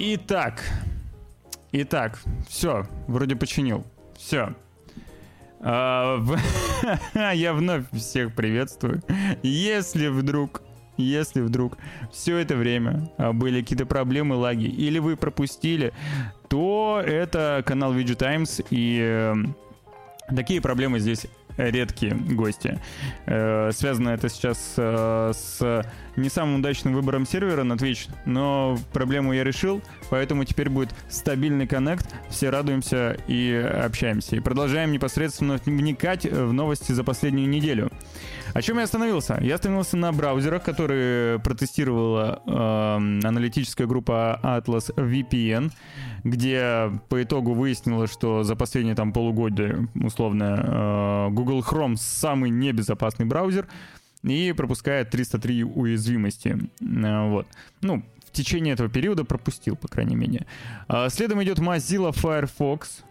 Итак, итак, все, вроде починил. Все. А, я вновь всех приветствую. Если вдруг, если вдруг все это время а, были какие-то проблемы, лаги, или вы пропустили, то это канал Video Times, и э, такие проблемы здесь редкие гости. Э, связано это сейчас э, с не самым удачным выбором сервера на Twitch, но проблему я решил, поэтому теперь будет стабильный коннект, все радуемся и общаемся. И продолжаем непосредственно вникать в новости за последнюю неделю. О чем я остановился? Я остановился на браузерах, которые протестировала э, аналитическая группа Atlas VPN, где по итогу выяснилось, что за последние там полугодия, условно, э, Google Chrome самый небезопасный браузер и пропускает 303 уязвимости. Э, вот. Ну, в течение этого периода пропустил, по крайней мере. А следом идет Mozilla Firefox.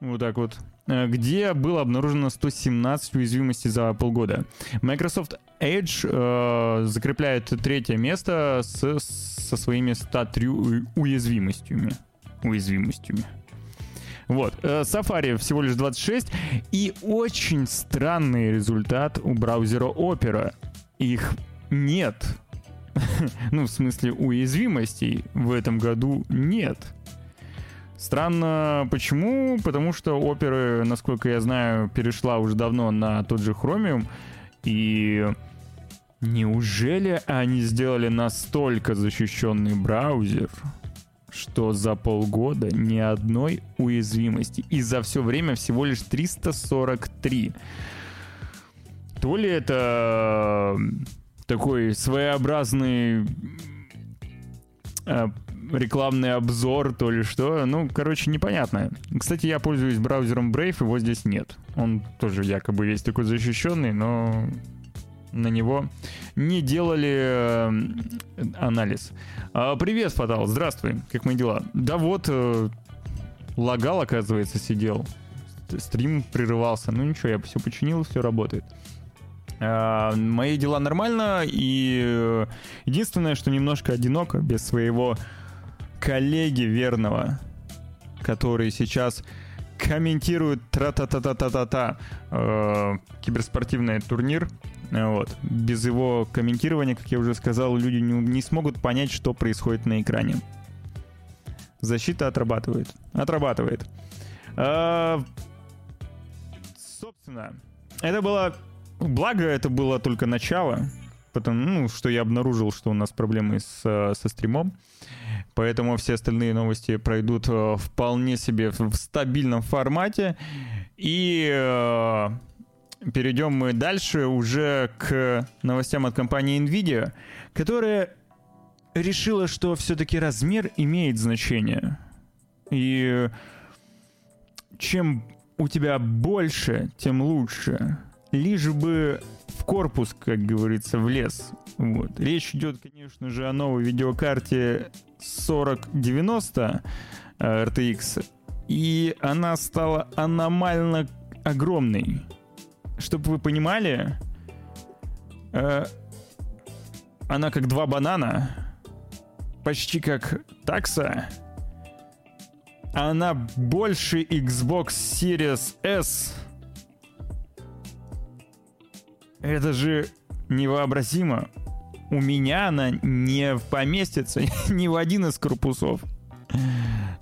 Вот так вот. Э, где было обнаружено 117 уязвимостей за полгода. Microsoft Edge э, закрепляет третье место с, со своими 103 уязвимостями. Уязвимостями. Вот. Э, Safari всего лишь 26. И очень странный результат у браузера Opera. Их нет. ну, в смысле, уязвимостей в этом году нет. Странно, почему? Потому что оперы, насколько я знаю, перешла уже давно на тот же Chromium. И неужели они сделали настолько защищенный браузер, что за полгода ни одной уязвимости. И за все время всего лишь 343. То ли это такой своеобразный э, рекламный обзор, то ли что. Ну, короче, непонятно. Кстати, я пользуюсь браузером Brave, его здесь нет. Он тоже якобы весь такой защищенный, но на него не делали э, анализ. А, привет, Фатал, здравствуй, как мои дела? Да вот, э, лагал, оказывается, сидел. Стрим прерывался. Ну ничего, я все починил, все работает. А, мои дела нормально, и э, единственное, что немножко одиноко, без своего коллеги верного, который сейчас комментирует тра-та-та-та-та-та-та э, киберспортивный турнир. Вот. Без его комментирования, как я уже сказал, люди не, не смогут понять, что происходит на экране. Защита отрабатывает. Отрабатывает. А, собственно, это было... Благо, это было только начало. Потому, ну, что я обнаружил, что у нас проблемы с, со стримом. Поэтому все остальные новости пройдут э, вполне себе в стабильном формате. И э, перейдем мы дальше уже к новостям от компании Nvidia, которая решила, что все-таки размер имеет значение. И чем у тебя больше, тем лучше. Лишь бы в корпус, как говорится, влез. Вот. Речь идет, конечно же, о новой видеокарте 4090 э, RTX. И она стала аномально огромной. Чтобы вы понимали, э, она как два банана, почти как такса. Она больше Xbox Series S это же невообразимо. У меня она не поместится ни в один из корпусов.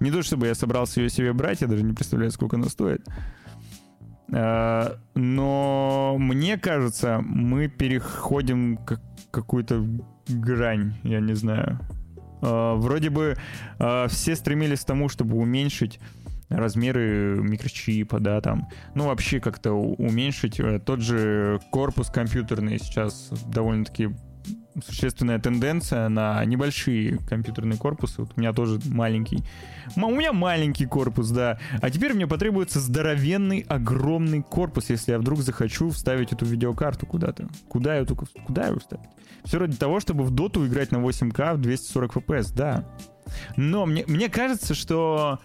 Не то чтобы я собрался ее себе брать, я даже не представляю, сколько она стоит. А, но мне кажется, мы переходим к какую-то грань, я не знаю. А, вроде бы а, все стремились к тому, чтобы уменьшить размеры микрочипа, да, там, ну, вообще как-то уменьшить. Э, тот же корпус компьютерный сейчас довольно-таки существенная тенденция на небольшие компьютерные корпусы. Вот у меня тоже маленький. У меня маленький корпус, да. А теперь мне потребуется здоровенный, огромный корпус, если я вдруг захочу вставить эту видеокарту куда-то. Куда ее только... Куда ее вставить? Все ради того, чтобы в доту играть на 8К в 240 FPS, да. Но мне, мне кажется, что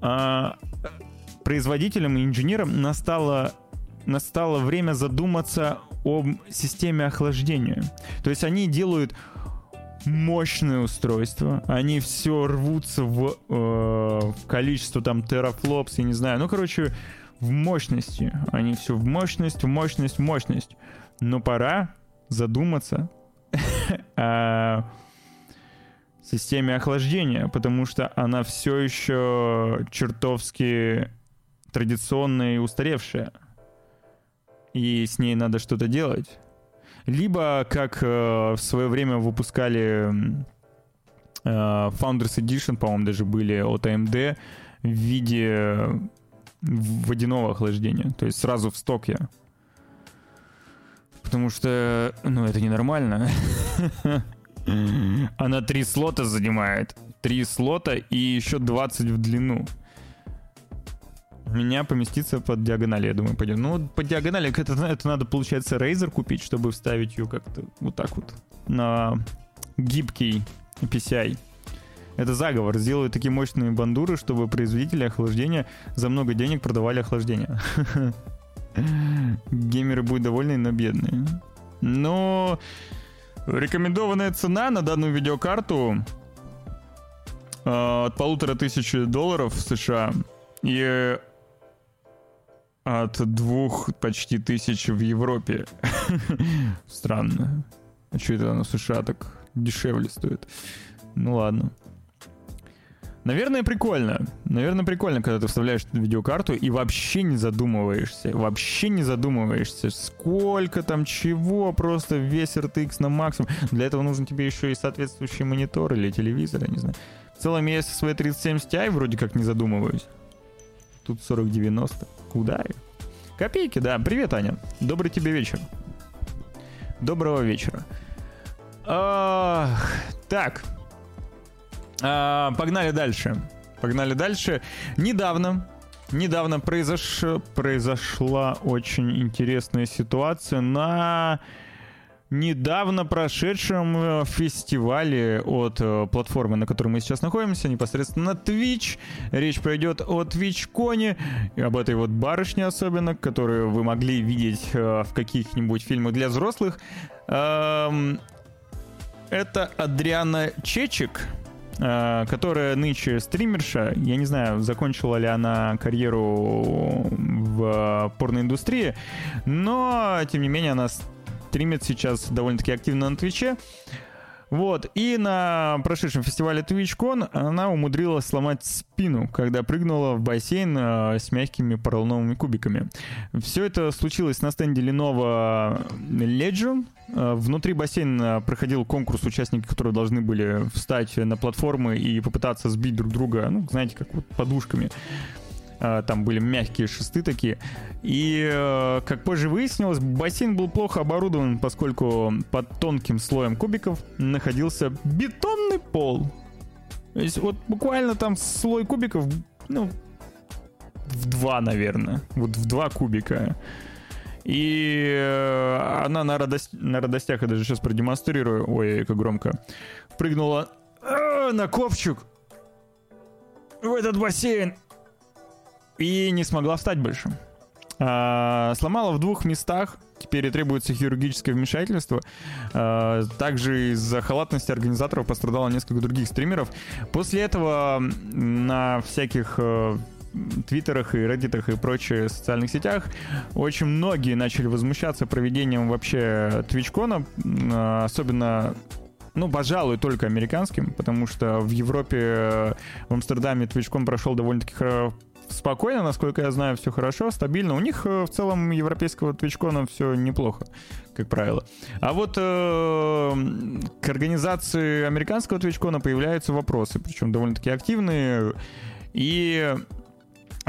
а, производителям и инженерам настало, настало время задуматься об системе охлаждения. То есть они делают мощные устройства. Они все рвутся в, э, в количество там терафлопс, я не знаю. Ну, короче, в мощности. Они все в мощность, в мощность, в мощность. Но пора задуматься о системе охлаждения, потому что она все еще чертовски традиционная и устаревшая. И с ней надо что-то делать. Либо, как э, в свое время выпускали э, Founders Edition, по-моему, даже были от AMD, в виде водяного охлаждения. То есть сразу в стоке. Потому что, ну, это ненормально. Она три слота занимает. Три слота и еще 20 в длину. Меня поместится под диагонали, я думаю, пойдет. Ну, по диагонали это, это надо, получается, Razer купить, чтобы вставить ее как-то вот так вот на гибкий PCI. Это заговор. Сделают такие мощные бандуры, чтобы производители охлаждения за много денег продавали охлаждение. Геймеры будут довольны, но бедные. Но рекомендованная цена на данную видеокарту э, от полутора тысяч долларов США и от двух почти тысяч в Европе. Странно. А что это оно в США так дешевле стоит? Ну ладно. Наверное, прикольно. Наверное, прикольно, когда ты вставляешь видеокарту и вообще не задумываешься. Вообще не задумываешься, сколько там чего, просто весь RTX на максимум. Для этого нужен тебе еще и соответствующий монитор или телевизор, я не знаю. В целом, я со своей 3070 Ti вроде как не задумываюсь. Тут 4090. Куда я? Копейки, да. Привет, Аня. Добрый тебе вечер. Доброго вечера. Ах, так, а, погнали дальше. Погнали дальше. Недавно, недавно произош... произошла очень интересная ситуация на недавно прошедшем э, фестивале от э, платформы, на которой мы сейчас находимся, непосредственно Twitch. Речь пройдет о TwitchCon, об этой вот барышне особенно, которую вы могли видеть э, в каких-нибудь фильмах для взрослых. Эм, это Адриана Чечик, которая нынче стримерша. Я не знаю, закончила ли она карьеру в порноиндустрии, но, тем не менее, она стримит сейчас довольно-таки активно на Твиче. Вот, и на прошедшем фестивале TwitchCon она умудрилась сломать спину, когда прыгнула в бассейн э, с мягкими поролоновыми кубиками. Все это случилось на стенде Lenovo Legion. Э, внутри бассейна проходил конкурс, участники которые должны были встать на платформы и попытаться сбить друг друга, ну, знаете, как вот подушками. А, там были мягкие шесты такие. И, э, как позже выяснилось, бассейн был плохо оборудован, поскольку под тонким слоем кубиков находился бетонный пол. То есть вот буквально там слой кубиков, ну, в два, наверное. Вот в два кубика. И э, она на, радость, на радостях, я даже сейчас продемонстрирую, ой, как громко, прыгнула э, на копчик в этот бассейн и не смогла встать больше. А, сломала в двух местах, теперь требуется хирургическое вмешательство. А, также из-за халатности организаторов пострадало несколько других стримеров. После этого на всяких э, твиттерах и реддитах и прочих социальных сетях очень многие начали возмущаться проведением вообще твичкона, особенно ну, пожалуй, только американским, потому что в Европе, э, в Амстердаме твичкон прошел довольно-таки спокойно, насколько я знаю, все хорошо, стабильно. У них э, в целом европейского твичкона все неплохо, как правило. А вот э, к организации американского твичкона появляются вопросы, причем довольно-таки активные. И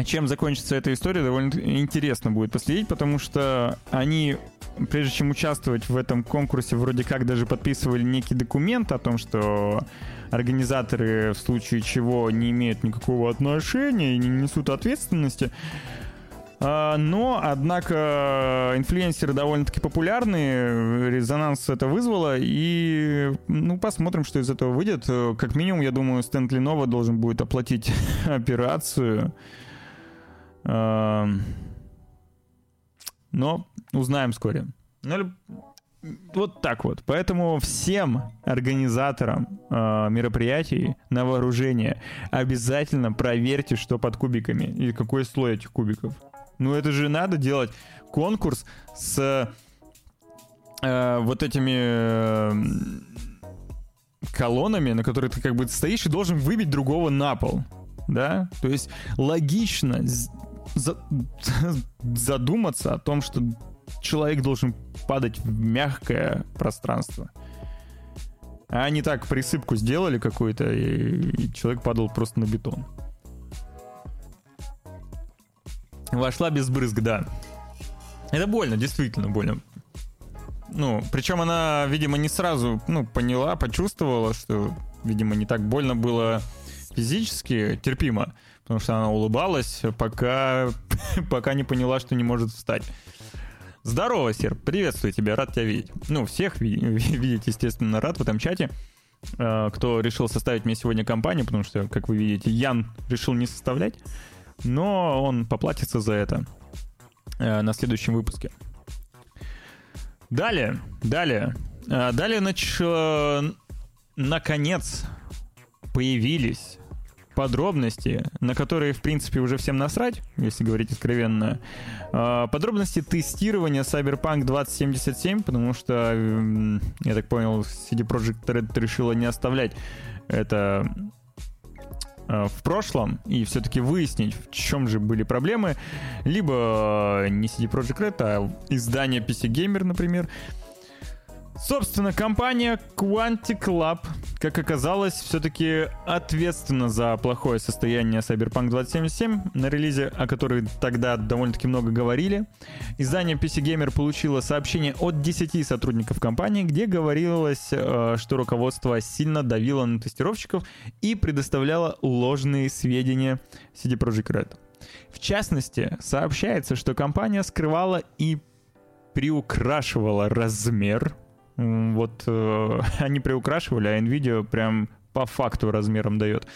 чем закончится эта история, довольно интересно будет последить, потому что они, прежде чем участвовать в этом конкурсе, вроде как даже подписывали некий документ о том, что организаторы в случае чего не имеют никакого отношения и не несут ответственности. А, но, однако, инфлюенсеры довольно-таки популярны, резонанс это вызвало, и, ну, посмотрим, что из этого выйдет. Как минимум, я думаю, Стэнли Нова должен будет оплатить операцию. Но узнаем вскоре. Ну, вот так вот. Поэтому всем организаторам э, мероприятий на вооружение обязательно проверьте, что под кубиками и какой слой этих кубиков. Ну это же надо делать конкурс с э, вот этими э, колоннами, на которые ты как бы стоишь и должен выбить другого на пол. Да? То есть логично за задуматься о том, что человек должен падать в мягкое пространство. А они так присыпку сделали какую-то, и, человек падал просто на бетон. Вошла без брызг, да. Это больно, действительно больно. Ну, причем она, видимо, не сразу, ну, поняла, почувствовала, что, видимо, не так больно было физически, терпимо, потому что она улыбалась, пока, пока не поняла, что не может встать. Здорово, Серп, приветствую тебя, рад тебя видеть. Ну, всех видеть, естественно, рад в этом чате. Э, кто решил составить мне сегодня компанию, потому что, как вы видите, Ян решил не составлять, но он поплатится за это э, на следующем выпуске. Далее, далее, э, далее, нач... наконец появились подробности, на которые, в принципе, уже всем насрать, если говорить откровенно. А, подробности тестирования Cyberpunk 2077, потому что, я так понял, CD Projekt Red решила не оставлять это а, в прошлом и все-таки выяснить, в чем же были проблемы. Либо не CD Projekt Red, а издание PC Gamer, например, Собственно, компания Quantic Lab, как оказалось, все-таки ответственна за плохое состояние Cyberpunk 2077 на релизе, о которой тогда довольно-таки много говорили. Издание PC Gamer получило сообщение от 10 сотрудников компании, где говорилось, э, что руководство сильно давило на тестировщиков и предоставляло ложные сведения CD Projekt Red. В частности, сообщается, что компания скрывала и приукрашивала размер вот э, они приукрашивали, а NVIDIA прям по факту размером дает.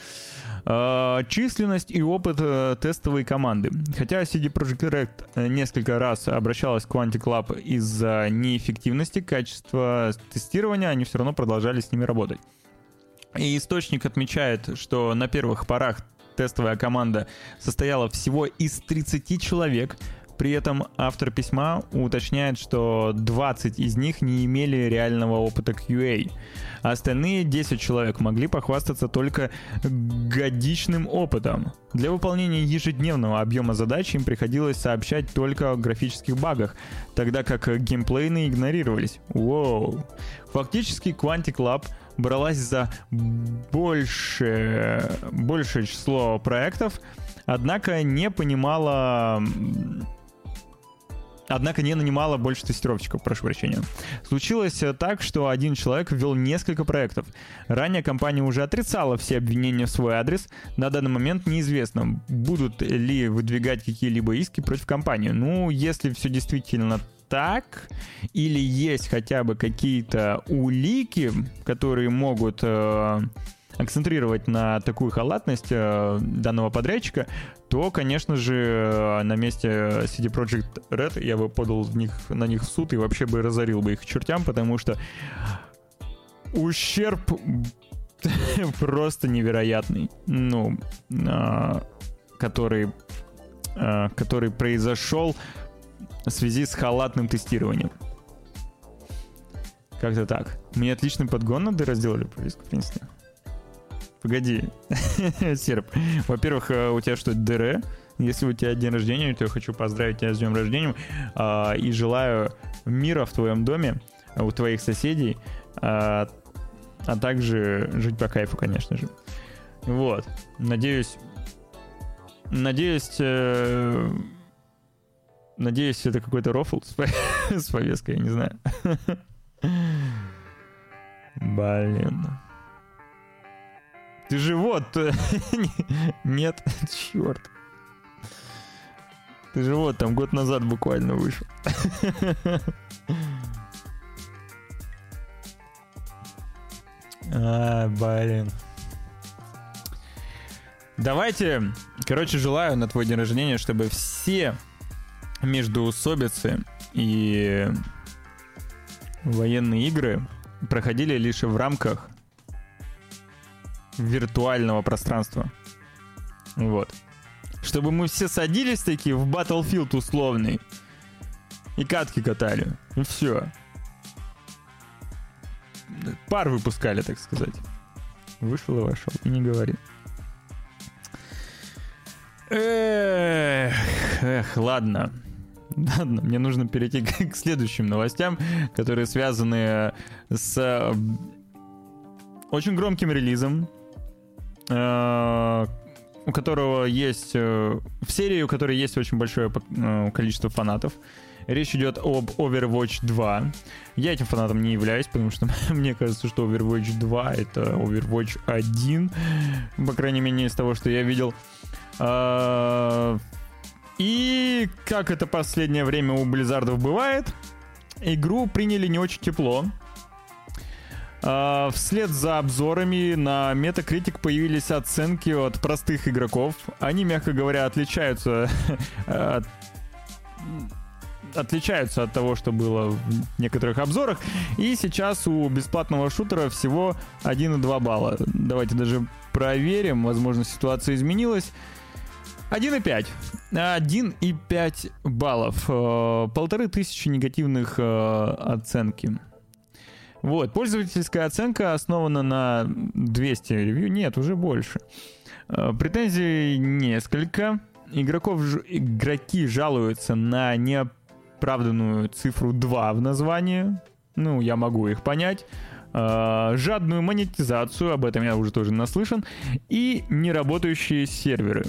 Э, численность и опыт э, тестовой команды. Хотя CD Projekt Red э, несколько раз обращалась к Quantic Lab из-за неэффективности качества тестирования, они все равно продолжали с ними работать. И источник отмечает, что на первых порах тестовая команда состояла всего из 30 человек, при этом автор письма уточняет, что 20 из них не имели реального опыта QA, а остальные 10 человек могли похвастаться только годичным опытом. Для выполнения ежедневного объема задач им приходилось сообщать только о графических багах, тогда как геймплейные игнорировались. Воу. Фактически Quantic Lab бралась за больше, большее число проектов, однако не понимала однако не нанимала больше тестировщиков, прошу прощения. Случилось э, так, что один человек ввел несколько проектов. Ранее компания уже отрицала все обвинения в свой адрес. На данный момент неизвестно, будут ли выдвигать какие-либо иски против компании. Ну, если все действительно так, или есть хотя бы какие-то улики, которые могут э, акцентрировать на такую халатность э, данного подрядчика, то, конечно же, э, на месте CD Projekt Red я бы подал в них, на них в суд и вообще бы разорил бы их чертям, потому что ущерб просто невероятный, ну, а, который, который произошел в связи с халатным тестированием. Как-то так. Мне отличный подгон надо разделали в принципе. Погоди, Серп. Во-первых, э, у тебя что, ДР? Если у тебя день рождения, то я хочу поздравить тебя с днем рождения э, и желаю мира в твоем доме, у твоих соседей, э, а также жить по кайфу, конечно же. Вот. Надеюсь... Надеюсь... Э, надеюсь, это какой-то рофл с, с повесткой, я не знаю. Блин. Ты же вот... Нет, черт. Ты же вот там год назад буквально вышел. А, блин. Давайте, короче, желаю на твой день рождения, чтобы все междуусобицы и военные игры проходили лишь в рамках виртуального пространства. Вот. Чтобы мы все садились такие в Battlefield условный и катки катали. И все. Пар выпускали, так сказать. Вышел и вошел. И не говори. Эх, эх, ладно. Ладно, мне нужно перейти к, к следующим новостям, которые связаны с э, очень громким релизом, у которого есть... Э, в серии, у которой есть очень большое количество фанатов. Речь идет об Overwatch 2. Я этим фанатом не являюсь, потому что мне кажется, что Overwatch 2 это Overwatch 1. По крайней мере, из того, что я видел. А, и как это последнее время у Blizzard ов бывает, игру приняли не очень тепло. Uh, вслед за обзорами на Metacritic появились оценки от простых игроков. Они, мягко говоря, отличаются от отличаются от того, что было в некоторых обзорах. И сейчас у бесплатного шутера всего 1,2 балла. Давайте даже проверим. Возможно, ситуация изменилась. 1,5. 1,5 баллов. Э, полторы тысячи негативных э, оценки. Вот, пользовательская оценка основана на 200 ревью. Нет, уже больше. Э, претензий несколько. Игроков, игроки жалуются на не оправданную цифру 2 в названии. Ну, я могу их понять. Uh, жадную монетизацию, об этом я уже тоже наслышан, и неработающие серверы.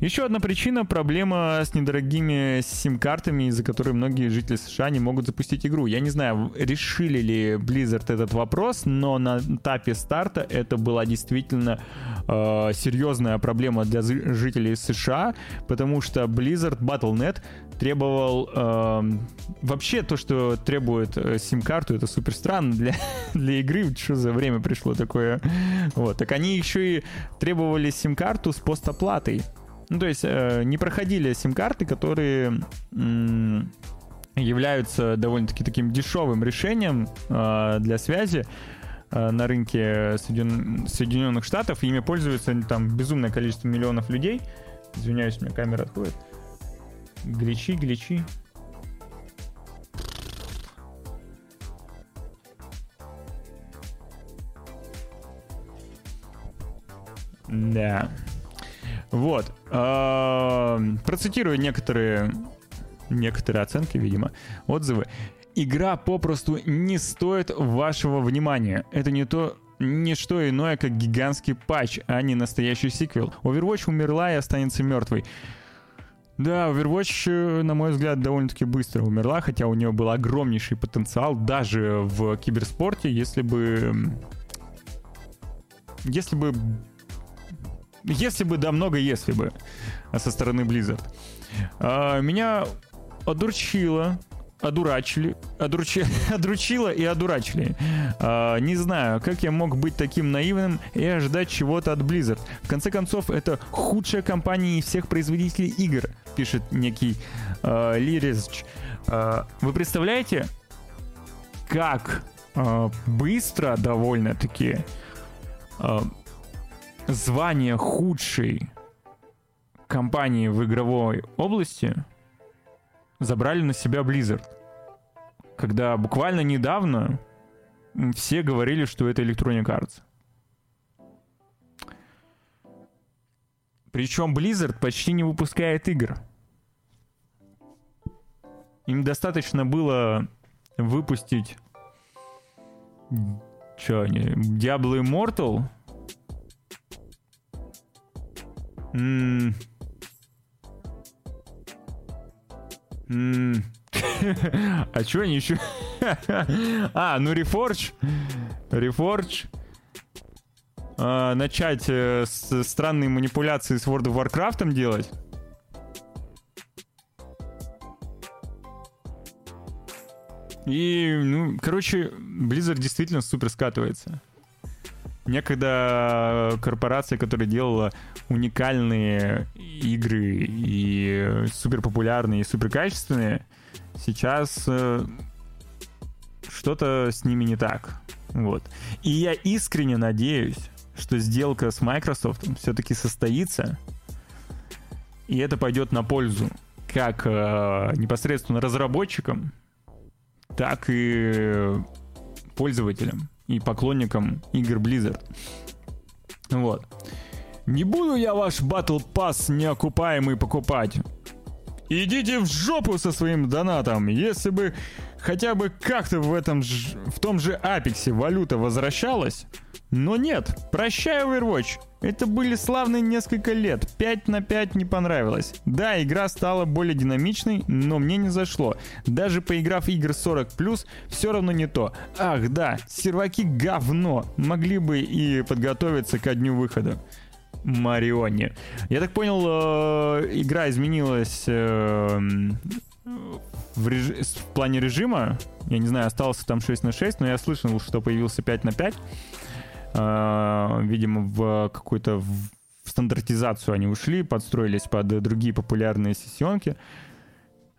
Еще одна причина — проблема с недорогими сим-картами, из-за которой многие жители США не могут запустить игру. Я не знаю, решили ли Blizzard этот вопрос, но на этапе старта это была действительно э, серьезная проблема для жителей США, потому что Blizzard Battle.net требовал... Э, вообще то, что требует э, сим-карту, это супер странно для, для игры. Что за время пришло такое? Вот. Так они еще и требовали сим-карту с постоплатой. Ну, то есть э, не проходили сим-карты, которые являются довольно-таки таким дешевым решением э, для связи э, на рынке Соедин... Соединенных Штатов. Ими пользуется там безумное количество миллионов людей. Извиняюсь, у меня камера отходит. Гличи, гличи. Да. Вот. Процитирую некоторые, некоторые оценки, видимо, отзывы. Игра попросту не стоит вашего внимания. Это не то, не что иное, как гигантский патч, а не настоящий сиквел. Overwatch умерла и останется мертвой. Да, Overwatch, э, на мой взгляд, довольно-таки быстро умерла, хотя у нее был огромнейший потенциал даже в киберспорте, если бы... Если бы если бы, да, много если бы со стороны Blizzard. А, меня одурчило одурачили, одурчи, одручило и одурачили. А, не знаю, как я мог быть таким наивным и ожидать чего-то от Blizzard. В конце концов, это худшая компания из всех производителей игр, пишет некий а, Лиризч. А, вы представляете, как а, быстро довольно-таки а, звание худшей компании в игровой области забрали на себя Blizzard. Когда буквально недавно все говорили, что это Electronic Arts. Причем Blizzard почти не выпускает игр. Им достаточно было выпустить... Что они? Diablo Immortal — Ммм. Ммм. а чё они еще... а, ну Reforge. Reforge. А, начать э, с странные манипуляции с World of Warcraft делать. И, ну, короче, Blizzard действительно супер скатывается. Некогда корпорация, которая делала уникальные игры и супер популярные и супер качественные, сейчас э, что-то с ними не так. Вот. И я искренне надеюсь, что сделка с Microsoft все-таки состоится, и это пойдет на пользу как э, непосредственно разработчикам, так и пользователям и поклонникам игр Blizzard. Вот. Не буду я ваш Battle Pass неокупаемый покупать. Идите в жопу со своим донатом. Если бы хотя бы как-то в этом ж... в том же Апексе валюта возвращалась. Но нет, прощай Overwatch. Это были славные несколько лет. 5 на 5 не понравилось. Да, игра стала более динамичной, но мне не зашло. Даже поиграв игр 40+, все равно не то. Ах да, серваки говно. Могли бы и подготовиться ко дню выхода. Марионе. Я так понял, э, игра изменилась э, в, реж... в плане режима. Я не знаю, остался там 6 на 6, но я слышал, что появился 5 на 5. Э, видимо, в какую-то в стандартизацию они ушли, подстроились под другие популярные сессионки.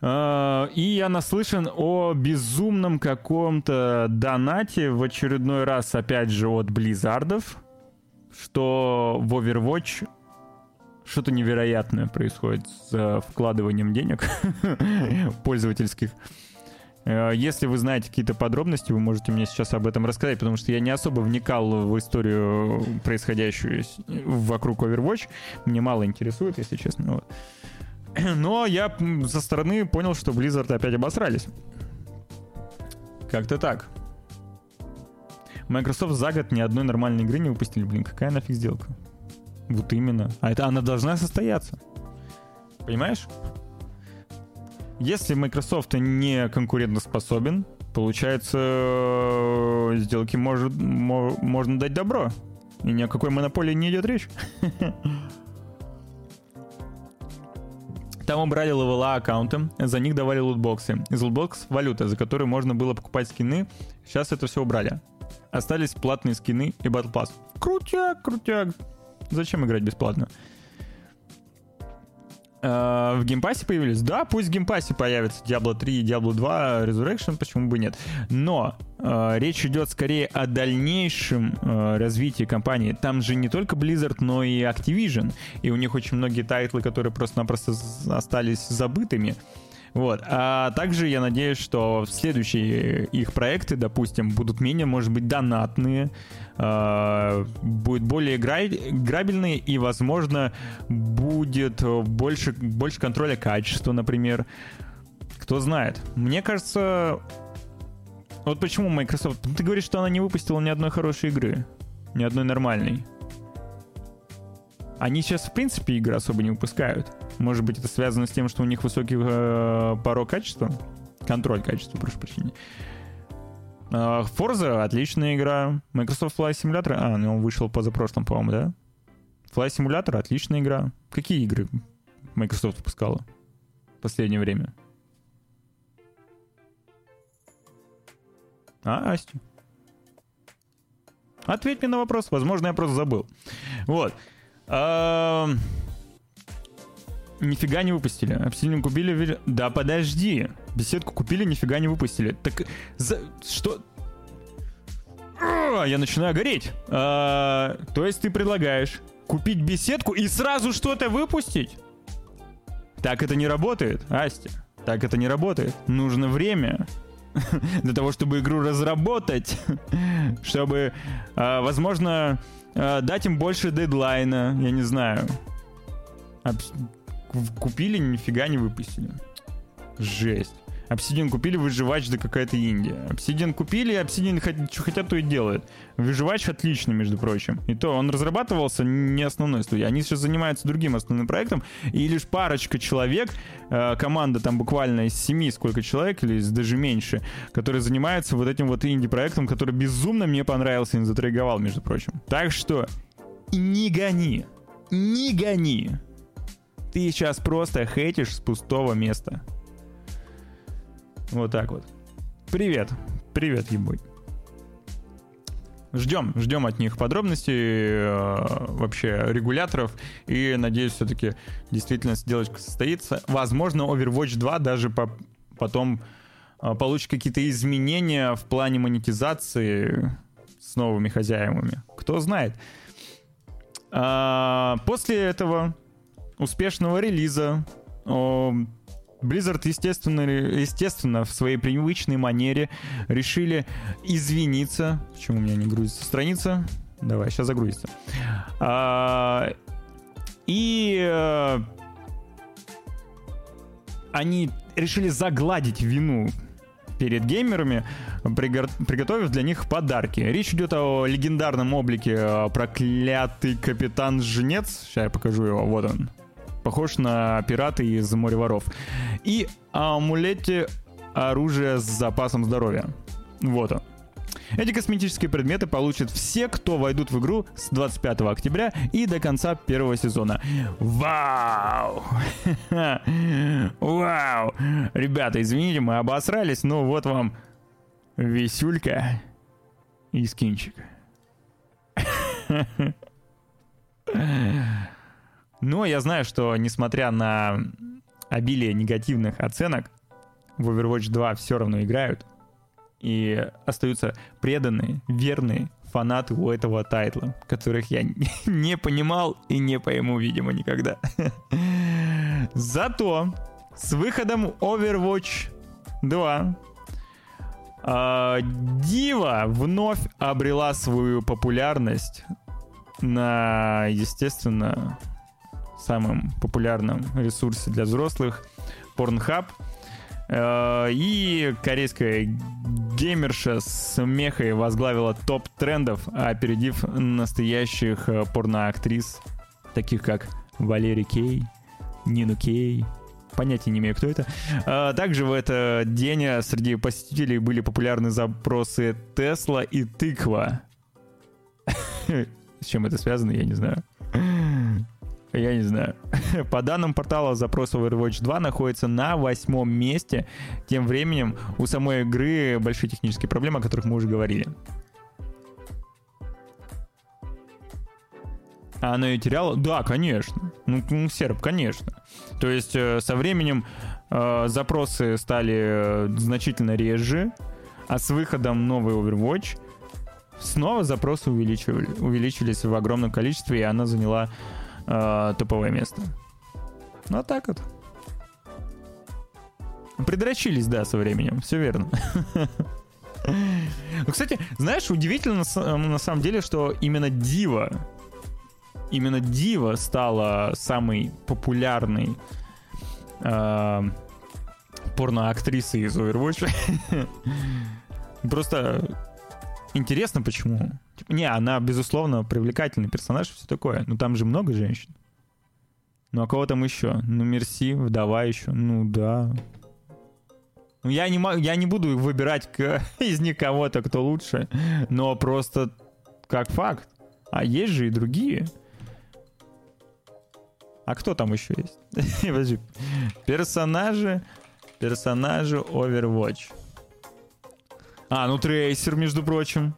И я наслышан о безумном каком-то донате в очередной раз, опять же, от Blizzard ов что в Overwatch что-то невероятное происходит с э, вкладыванием денег пользовательских. Э, если вы знаете какие-то подробности, вы можете мне сейчас об этом рассказать, потому что я не особо вникал в историю, происходящую вокруг Overwatch. Мне мало интересует, если честно. Но я со стороны понял, что Blizzard опять обосрались. Как-то так. Microsoft за год ни одной нормальной игры не выпустили. Блин, какая нафиг сделка? Вот именно. А это она должна состояться. Понимаешь? Если Microsoft не конкурентоспособен, получается, э, сделки может, можно дать добро. И ни о какой монополии не идет речь. Там убрали level а аккаунты, за них давали лутбоксы. Из лутбокс валюта, за которую можно было покупать скины. Сейчас это все убрали. Остались платные скины и Battle Pass. Крутяк, крутяк. Зачем играть бесплатно? Э, в Game Pass е появились? Да, пусть в Game Pass е появится Diablo 3 и Diablo 2 Resurrection, почему бы нет. Но э, речь идет скорее о дальнейшем э, развитии компании. Там же не только Blizzard, но и Activision. И у них очень многие title ы, которые просто-напросто остались забытыми. Вот. А также я надеюсь, что следующие их проекты, допустим, будут менее, может быть, донатные, э, будут более играбельные и, возможно, будет больше, больше контроля качества, например. Кто знает. Мне кажется... Вот почему Microsoft... Ты говоришь, что она не выпустила ни одной хорошей игры. Ни одной нормальной. Они сейчас, в принципе, игры особо не выпускают. Может быть, это связано с тем, что у них высокий э, порог качества? Контроль качества, прошу прощения. Э, Forza — отличная игра. Microsoft Flight Simulator... А, ну он вышел позапрошлым, по-моему, да? Flight Simulator — отличная игра. Какие игры Microsoft выпускала в последнее время? А, Асти? Ответь мне на вопрос. Возможно, я просто забыл. Вот. Нифига не выпустили. Обсидиан купили... Да подожди. Беседку купили, нифига не выпустили. Так за... что... Я начинаю гореть. А, то есть ты предлагаешь купить беседку и сразу что-то выпустить? Так это не работает, Асти. Так это не работает. Нужно время для того, чтобы игру разработать, чтобы, а, возможно, а, дать им больше дедлайна, я не знаю. Купили, нифига не выпустили. Жесть. Обсидиан купили, выживач, да какая-то Индия. Обсидиан купили, Обсидиан что хотят, то и делают. Выживач отличный, между прочим. И то он разрабатывался не основной студией. Они сейчас занимаются другим основным проектом. И лишь парочка человек, э, команда там буквально из семи, сколько человек, или из даже меньше, которые занимаются вот этим вот инди-проектом, который безумно мне понравился и затрейговал, между прочим. Так что не гони. Не гони. Ты сейчас просто хейтишь с пустого места. Вот так вот. Привет. Привет, ебой. Ждем, ждем от них подробностей, э, вообще регуляторов, и надеюсь, все-таки действительно сделочка состоится. Возможно, Overwatch 2 даже по, потом а, получит какие-то изменения в плане монетизации с новыми хозяевами. Кто знает. А, после этого успешного релиза Blizzard, естественно, естественно, в своей привычной манере решили извиниться. Почему у меня не грузится страница? Давай, сейчас загрузится. А, и а, они решили загладить вину перед геймерами, приготовив для них подарки. Речь идет о легендарном облике а, проклятый капитан Жнец. Сейчас я покажу его, вот он. Похож на пираты из моря воров. И амулете оружия с запасом здоровья. Вот он. Эти косметические предметы получат все, кто войдут в игру с 25 октября и до конца первого сезона. Вау! Вау! Ребята, извините, мы обосрались, но вот вам висюлька и скинчик. Но я знаю, что несмотря на обилие негативных оценок, в Overwatch 2 все равно играют и остаются преданные, верные фанаты у этого тайтла, которых я не понимал и не пойму, видимо, никогда. Зато с выходом Overwatch 2 э, Дива вновь обрела свою популярность на, естественно, самом популярном ресурсе для взрослых Pornhub. Э, и корейская геймерша с мехой возглавила топ трендов, опередив настоящих э, порноактрис, таких как Валерий Кей, Нину Кей, понятия не имею, кто это. А, также в этот день среди посетителей были популярны запросы Тесла и тыква. С чем это связано, я не знаю. Я не знаю. По данным портала, запрос Overwatch 2 находится на восьмом месте. Тем временем у самой игры большие технические проблемы, о которых мы уже говорили. А она ее теряла? Да, конечно. Ну, ну серп, конечно. То есть э, со временем э, запросы стали э, значительно реже, а с выходом новый Overwatch снова запросы увеличивали, увеличились в огромном количестве, и она заняла э, топовое место. Ну, а так вот. Придрочились, да, со временем, все верно. Ну, кстати, знаешь, удивительно на самом деле, что именно Дива, именно Дива стала самой популярной э, порноактрисой из Overwatch. Просто интересно, почему. Типа, не, она, безусловно, привлекательный персонаж и все такое. Но там же много женщин. Ну, а кого там еще? Ну, Мерси, вдова еще. Ну, да. Ну, я не, я не буду выбирать из них кого-то, кто лучше. Но просто как факт. А есть же и другие. А кто там еще есть? Персонажи. Персонажи Overwatch. А, ну Трейсер, между прочим.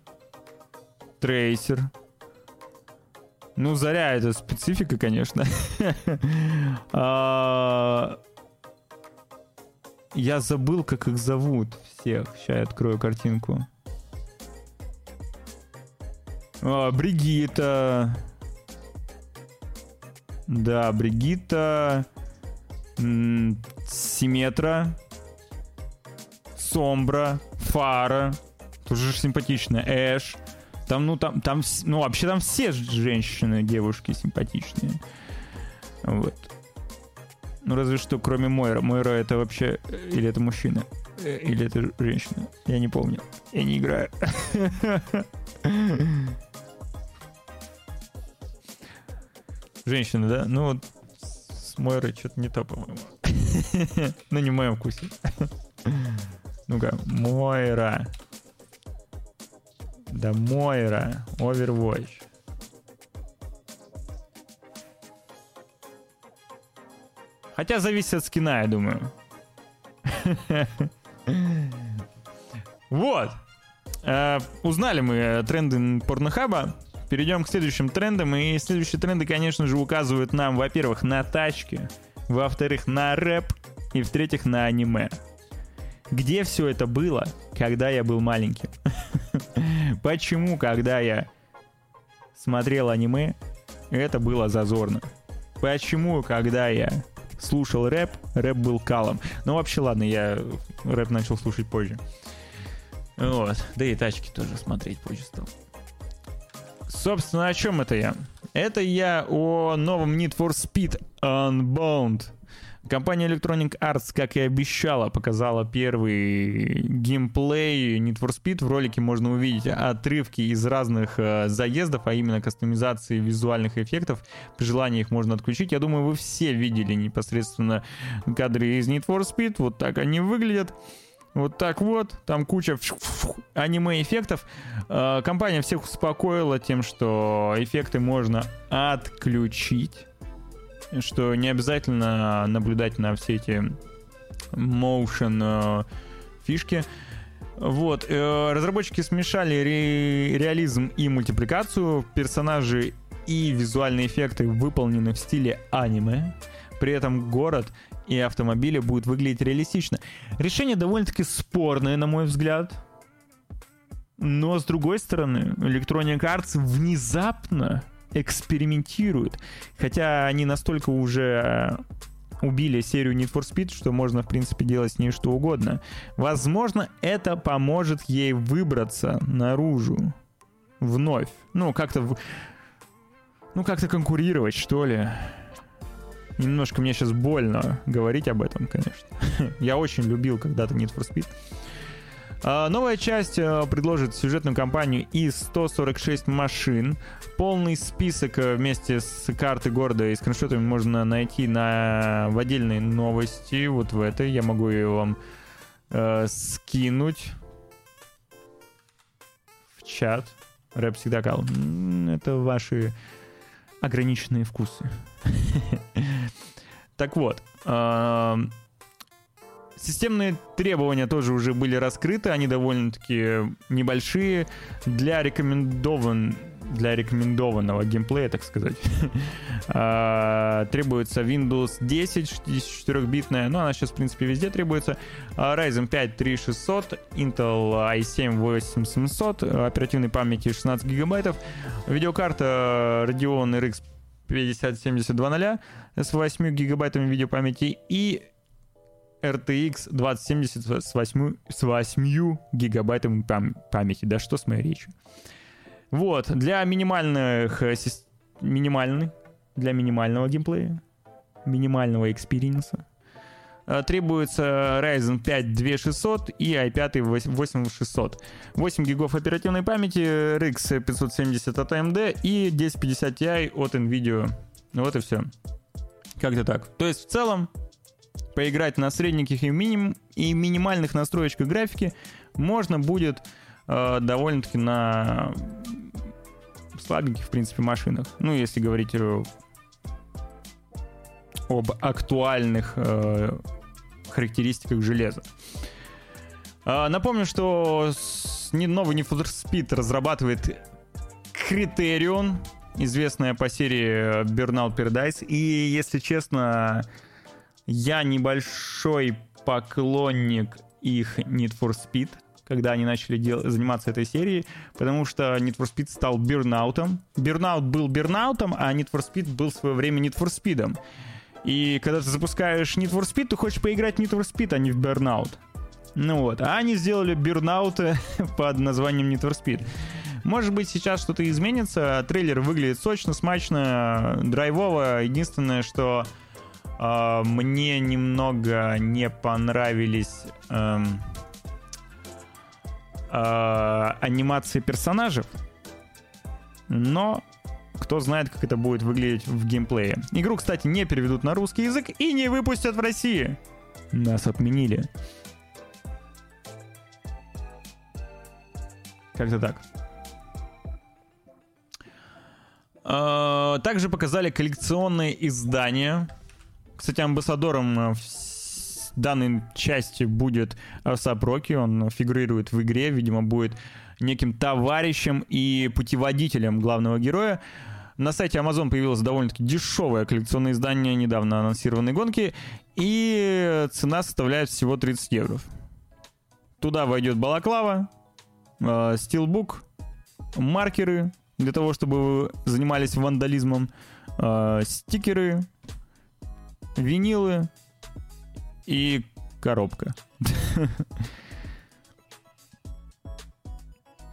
Трейсер. Ну, Заря это специфика, конечно. А, я забыл, как их зовут всех. Сейчас я открою картинку. А, Бригита. Да, Бригита. Симметра. Сомбра. Фара. Тоже симпатичная. Эш. Там, ну, там, там, ну, вообще там все женщины, девушки симпатичные. Вот. Ну, разве что, кроме Мойра. Мойра это вообще... Э, или это мужчина? Э, или это женщина? Я не помню. Я не играю. Женщина, да? Ну, вот с Мойрой что-то не то, по-моему. Ну, не в моем вкусе. Ну-ка, Мойра. Да Мойра, Overwatch. Хотя зависит от скина, я думаю. Вот. Э, узнали мы тренды порнохаба. Перейдем к следующим трендам. И следующие тренды, конечно же, указывают нам, во-первых, на тачки, во-вторых, на рэп и, в-третьих, на аниме. Где все это было, когда я был маленьким? Почему, когда я смотрел аниме, это было зазорно? Почему, когда я слушал рэп, рэп был калом? Ну, вообще, ладно, я рэп начал слушать позже. Вот. Да и тачки тоже смотреть позже стал. Собственно, о чем это я? Это я о новом Need for Speed Unbound. Компания Electronic Arts, как и обещала, показала первый геймплей Need for Speed. В ролике можно увидеть отрывки из разных э, заездов, а именно кастомизации визуальных эффектов. При желании их можно отключить. Я думаю, вы все видели непосредственно кадры из Need for Speed. Вот так они выглядят. Вот так вот, там куча аниме-эффектов. Э, компания всех успокоила тем, что эффекты можно отключить что не обязательно наблюдать на все эти motion э, фишки. Вот, э, разработчики смешали ре- реализм и мультипликацию. Персонажи и визуальные эффекты выполнены в стиле аниме. При этом город и автомобили будут выглядеть реалистично. Решение довольно-таки спорное, на мой взгляд. Но, с другой стороны, Electronic Arts внезапно экспериментируют. Хотя они настолько уже э, убили серию Need for Speed, что можно, в принципе, делать с ней что угодно. Возможно, это поможет ей выбраться наружу вновь. Ну, как-то... Ну, как-то конкурировать, что ли. Немножко мне сейчас больно говорить об этом, конечно. Я очень любил когда-то Need for Speed. А, новая часть э, предложит сюжетную кампанию из 146 машин. Полный список э, вместе с картой города и скриншотами можно найти на, в отдельной новости. Вот в этой. Я могу ее вам э, скинуть в чат. Рэп всегда кал. Это ваши ограниченные вкусы. Так вот, Системные требования тоже уже были раскрыты, они довольно-таки небольшие. Для рекомендован для рекомендованного геймплея, так сказать, а, требуется Windows 10 64-битная, но она сейчас, в принципе, везде требуется. А, Ryzen 5 3600, Intel i7 8700, оперативной памяти 16 гигабайтов, видеокарта Radeon RX 5070 с 8 гигабайтами видеопамяти и RTX 2070 с 8, с 8 гигабайтами пам- памяти. Да что с моей речью? Вот, для минимальных, э, минимальный, для минимального геймплея, минимального experience а, э, требуется Ryzen 5 2600 и i5 8600. 8 гигов оперативной памяти, RX 570 от AMD и 1050 Ti от NVIDIA. Вот и все. Как-то так. То есть в целом поиграть на средненьких и, миним, и минимальных настроечках графики можно будет э, довольно-таки на слабеньких, в принципе, машинах. Ну, если говорить об актуальных э, характеристиках железа. Э, напомню, что новый Need for Speed разрабатывает Criterion, известная по серии Burnout Paradise. И, если честно, я небольшой поклонник их Need for Speed, когда они начали дел- заниматься этой серией, потому что Need for Speed стал Бирнаутом. Бирнаут был Бирнаутом, а Need for Speed был в свое время Need for Speed. И когда ты запускаешь Need for Speed, ты хочешь поиграть в Need for Speed, а не в Burnout. Ну вот, а они сделали Burnout под названием Need for Speed. Может быть, сейчас что-то изменится. Трейлер выглядит сочно, смачно, драйвово. Единственное, что мне немного не понравились uh, uh, анимации персонажей, но кто знает, как это будет выглядеть в геймплее. Игру, кстати, не переведут на русский язык и не выпустят в России. Нас отменили. Как-то так. Также показали коллекционные издания кстати, амбассадором э, данной части будет Сапроки, он фигурирует в игре, видимо, будет неким товарищем и путеводителем главного героя. На сайте Amazon появилось довольно-таки дешевое коллекционное издание недавно анонсированной гонки, и цена составляет всего 30 евро. туда войдет балаклава, э, стилбук, маркеры для того, чтобы вы занимались вандализмом, э, стикеры, винилы и коробка.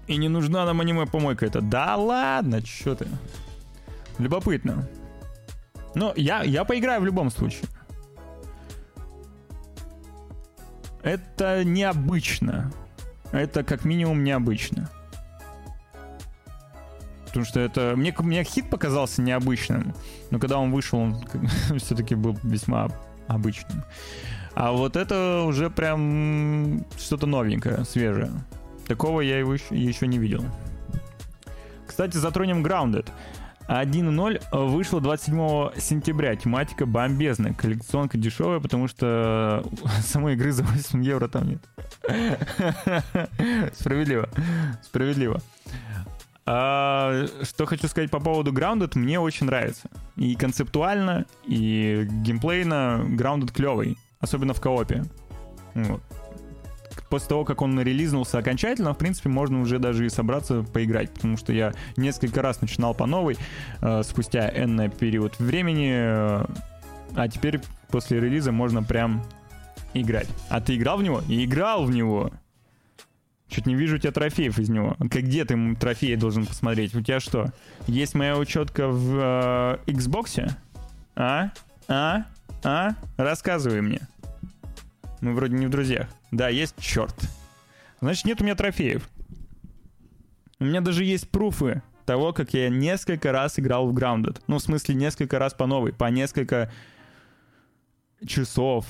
И не нужна нам аниме-помойка. Это да ладно, что ты. Любопытно. Но я, я поиграю в любом случае. Это необычно. Это как минимум необычно. Потому что это... Мне, мне хит показался необычным. Но когда он вышел, он все-таки был весьма обычным. А вот это уже прям что-то новенькое, свежее. Такого я его еще не видел. Кстати, затронем Grounded. 1.0 вышло 27 сентября. Тематика бомбезная. Коллекционка дешевая, потому что самой игры за 8 евро там нет. Справедливо. Справедливо. А, что хочу сказать по поводу Grounded, мне очень нравится. И концептуально, и геймплейно Grounded клевый. Особенно в коопе. Вот после того, как он релизнулся окончательно, в принципе, можно уже даже и собраться поиграть, потому что я несколько раз начинал по новой э, спустя энный период времени, э, а теперь после релиза можно прям играть. А ты играл в него? И играл в него. Чуть не вижу у тебя трофеев из него. Как где ты трофеи должен посмотреть? У тебя что? Есть моя учетка в э, Xbox? А? А? А? Рассказывай мне. Мы вроде не в друзьях. Да, есть черт. Значит, нет у меня трофеев. У меня даже есть пруфы того, как я несколько раз играл в Grounded. Ну, в смысле, несколько раз по новой, по несколько часов.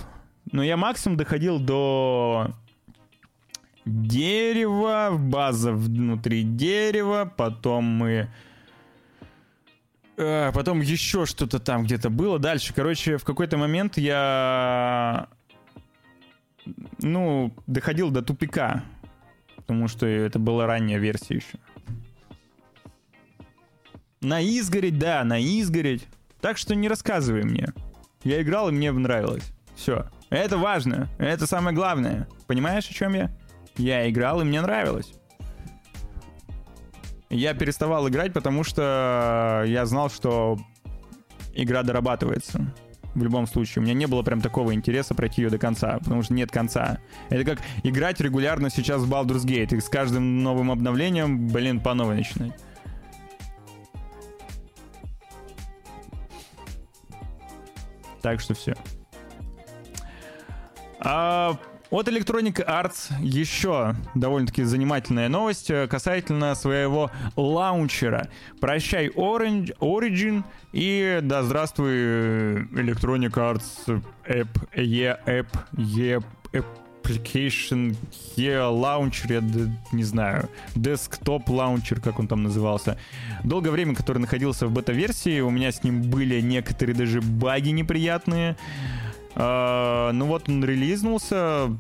Но я максимум доходил до дерева, база внутри дерева, потом мы... Э, потом еще что-то там где-то было. Дальше, короче, в какой-то момент я ну, доходил до тупика, потому что это была ранняя версия еще. На изгореть, да, на изгореть. Так что не рассказывай мне. Я играл, и мне нравилось. Все. Это важно. Это самое главное. Понимаешь, о чем я? Я играл, и мне нравилось. Я переставал играть, потому что я знал, что игра дорабатывается в любом случае. У меня не было прям такого интереса пройти ее до конца, потому что нет конца. Это как играть регулярно сейчас в Baldur's Gate, и с каждым новым обновлением, блин, по новой начинать. Так что все. А, от Electronic Arts еще довольно-таки занимательная новость э, касательно своего лаунчера. Прощай Orange, Origin и да здравствуй Electronic Arts App, E App, E Application, E Launcher, я не знаю, Desktop Launcher, как он там назывался. Долгое время, который находился в бета-версии, у меня с ним были некоторые даже баги неприятные. А, ну вот он релизнулся.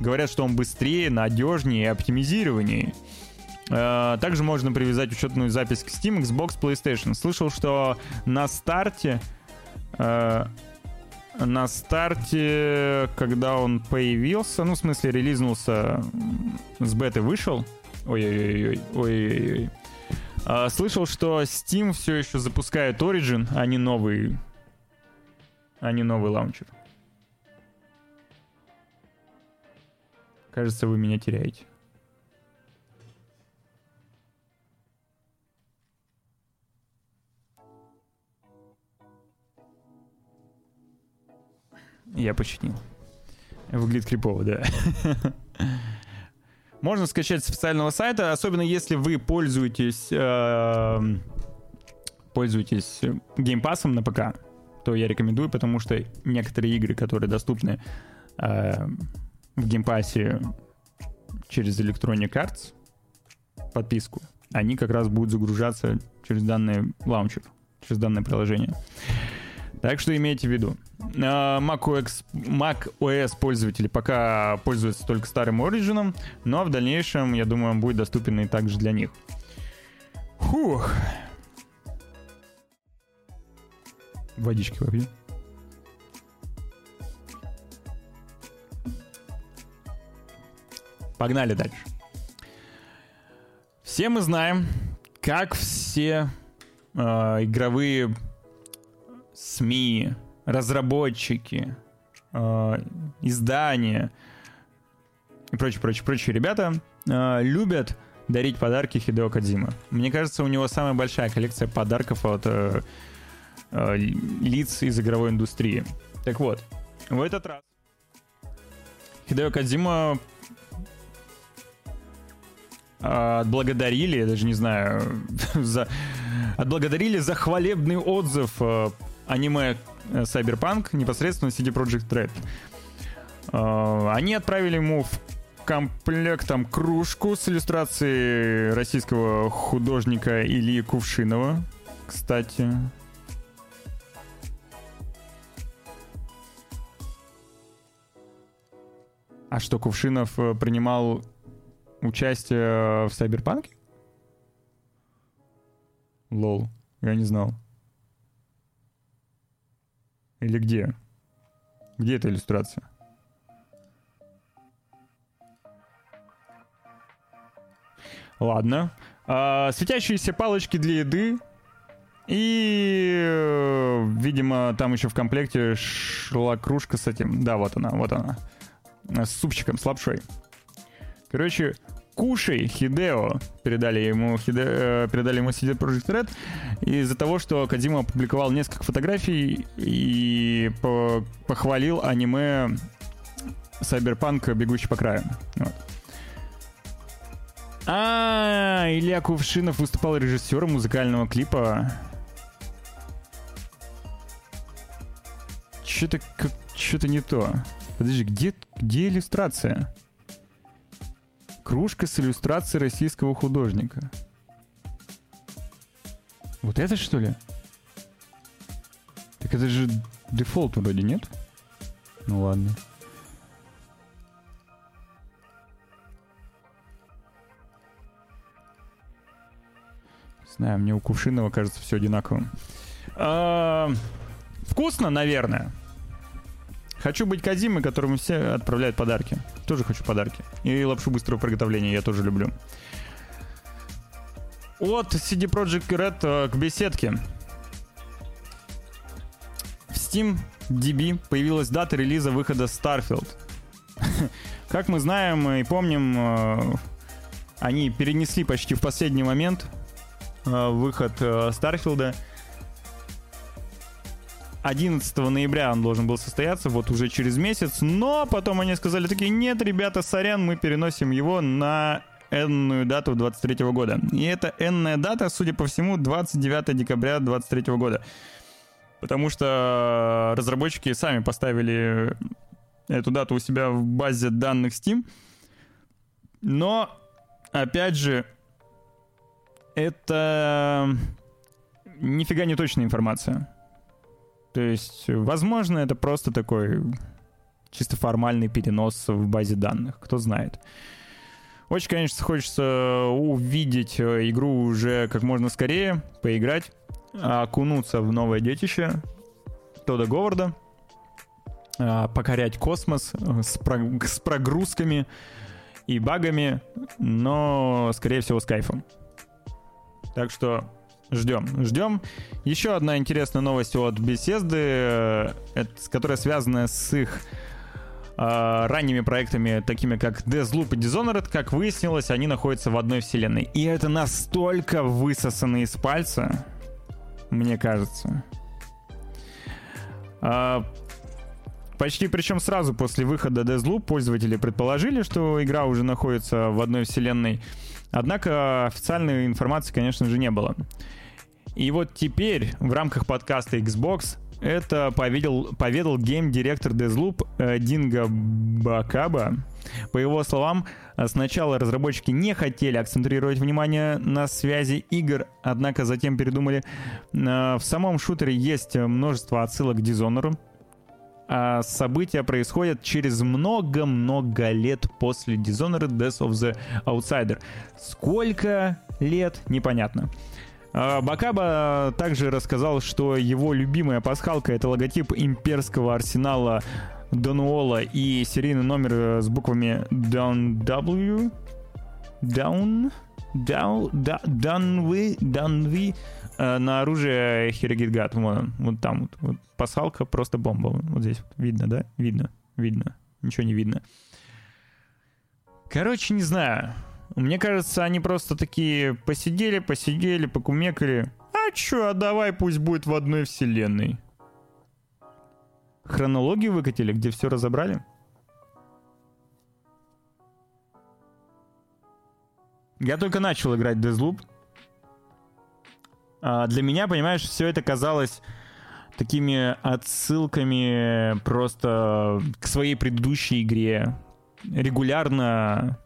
Говорят, что он быстрее, надежнее и оптимизированнее. Uh, также можно привязать учетную запись к Steam, Xbox, PlayStation. Слышал, что на старте, uh, на старте, когда он появился, ну, в смысле, релизнулся, с беты вышел. Ой-ой-ой, ой-ой-ой. Uh, слышал, что Steam все еще запускает Origin, а не новый а не новый лаунчер. Кажется, вы меня теряете. Я починил. Выглядит крипово, да. Можно скачать с официального сайта, особенно если вы пользуетесь э, пользуетесь Game Pass ом на ПК то я рекомендую, потому что некоторые игры, которые доступны э, в Game Pass е через Electronic Arts, подписку, они как раз будут загружаться через данный launcher, через данное приложение. Так что имейте в виду. Uh, Mac, OS, Mac OS пользователи пока пользуются только старым Origin, но в дальнейшем, я думаю, он будет доступен и также для них. Фух. Водички попью. Погнали дальше. Все мы знаем, как все э, игровые СМИ, разработчики, э, издания и прочие, прочие, прочие ребята э, любят дарить подарки Хидео Кадзима. Мне кажется, у него самая большая коллекция подарков от э, э, лиц из игровой индустрии. Так вот, в этот раз Хидео Кадзима э, отблагодарили, я даже не знаю, за, отблагодарили за хвалебный отзыв э, аниме Cyberpunk непосредственно CD Projekt Red. Они отправили ему в комплектом кружку с иллюстрацией российского художника Ильи Кувшинова, кстати. А что, Кувшинов э, принимал участие в Сайберпанке? Лол, я не знал. Или где? Где эта иллюстрация? Ладно. А, светящиеся палочки для еды. И, э, видимо, там еще в комплекте шла кружка с этим. Да, вот она, вот она. С супчиком, с лапшой. Короче, кушай, Хидео, передали ему, Хиде, э, передали ему CD Projekt Red из-за того, что Кадима опубликовал несколько фотографий и по похвалил аниме Cyberpunk «Бегущий по краю». Вот. А, Илья Кувшинов выступал режиссером музыкального клипа. Что-то что-то не то. Подожди, где, где иллюстрация? Кружка с иллюстрацией российского художника. Вот это что ли? Так это же дефолт вроде, нет? Ну ладно. знаю, мне у Кувшинова кажется все одинаковым. А, вкусно, наверное. Хочу быть Казимой, которому все отправляют подарки. Тоже хочу подарки. И лапшу быстрого приготовления я тоже люблю. От CD Projekt Red э, к беседке. В Steam DB появилась дата релиза выхода Starfield. Как мы знаем и помним, э, они перенесли почти в последний момент Э, выход Старфилда. 11 ноября он должен был состояться, вот уже через месяц, но потом они сказали такие, нет, ребята, сорян, мы переносим его на энную дату 23 года. И эта энная дата, судя по всему, 29 декабря 23 года. Потому что разработчики сами поставили эту дату у себя в базе данных Steam. Но, опять же, это нифига не точная информация. То есть, возможно, это просто такой чисто формальный перенос в базе данных, кто знает. Очень, конечно, хочется увидеть э, игру уже как можно скорее, поиграть, окунуться в новое детище Тода Говарда, а, покорять космос э, с, про- с прогрузками и багами, но, скорее всего, с кайфом. Так что ждем, ждем. Еще одна интересная новость от Bethesda, э, которая связана с их э, ранними проектами, такими как Deathloop и Dishonored, как выяснилось, они находятся в одной вселенной. И это настолько высосано из пальца, мне кажется. Э, почти причем сразу после выхода Deathloop пользователи предположили, что игра уже находится в одной вселенной Однако официальной информации, конечно же, не было. И вот теперь в рамках подкаста Xbox это поведал, поведал гейм-директор Deathloop э, Динго Бакаба. По его словам, сначала разработчики не хотели акцентрировать внимание на связи игр, однако затем передумали. Э, в самом шутере есть множество отсылок к Dishonored, а события происходят через много-много лет после Dishonored Death of the Outsider. Сколько лет, непонятно. А, Бакаба также рассказал, что его любимая пасхалка — это логотип имперского арсенала Донуола и серийный номер э, с буквами Down W, Down, Down, Down, Down на оружие Хирогитгат. Вот вот там вот, вот. Пасхалка просто бомба. Вот здесь вот. Видно, да? Видно, видно. Ничего не видно. Короче, не знаю. Мне кажется, они просто такие посидели, посидели, покумекали. А чё, а давай пусть будет в одной вселенной. Хронологию выкатили, где все разобрали? Я только начал играть Deathloop. А для меня, понимаешь, все это казалось такими отсылками просто к своей предыдущей игре. Регулярно,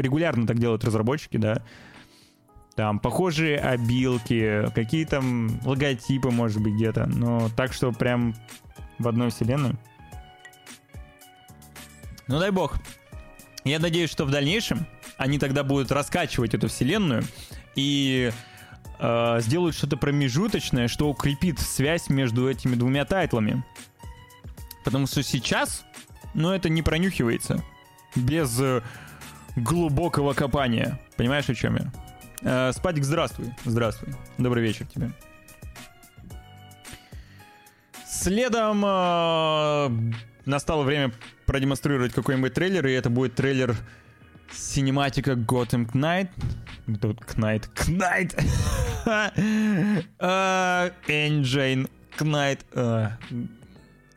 регулярно так делают разработчики, да. Там похожие обилки, какие там логотипы, может быть, где-то. Но так, что прям в одной вселенную. Ну дай бог. Я надеюсь, что в дальнейшем они тогда будут раскачивать эту вселенную и э, сделают что-то промежуточное, что укрепит связь между этими двумя тайтлами. Потому что сейчас, ну, это не пронюхивается без э, глубокого копания. Понимаешь, о чем я? Э, Спадик, здравствуй. Здравствуй. Добрый вечер тебе. Следом э, настало время продемонстрировать какой-нибудь трейлер, и это будет трейлер Синематика Gotham Knight. Knight. Knight! Engine Knight.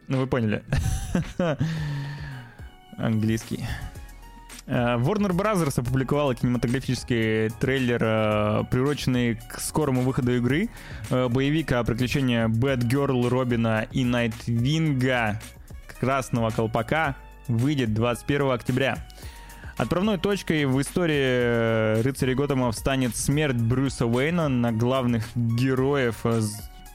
Ну, вы поняли. Английский. Э, Warner Bros. опубликовала кинематографический трейлер, э, приуроченный к скорому выходу игры. Э, боевик о приключениях Бэтгерл, Робина и Найтвинга Красного Колпака выйдет 21 октября. Отправной точкой в истории рыцарей Готэма станет смерть Брюса Уэйна. На главных героев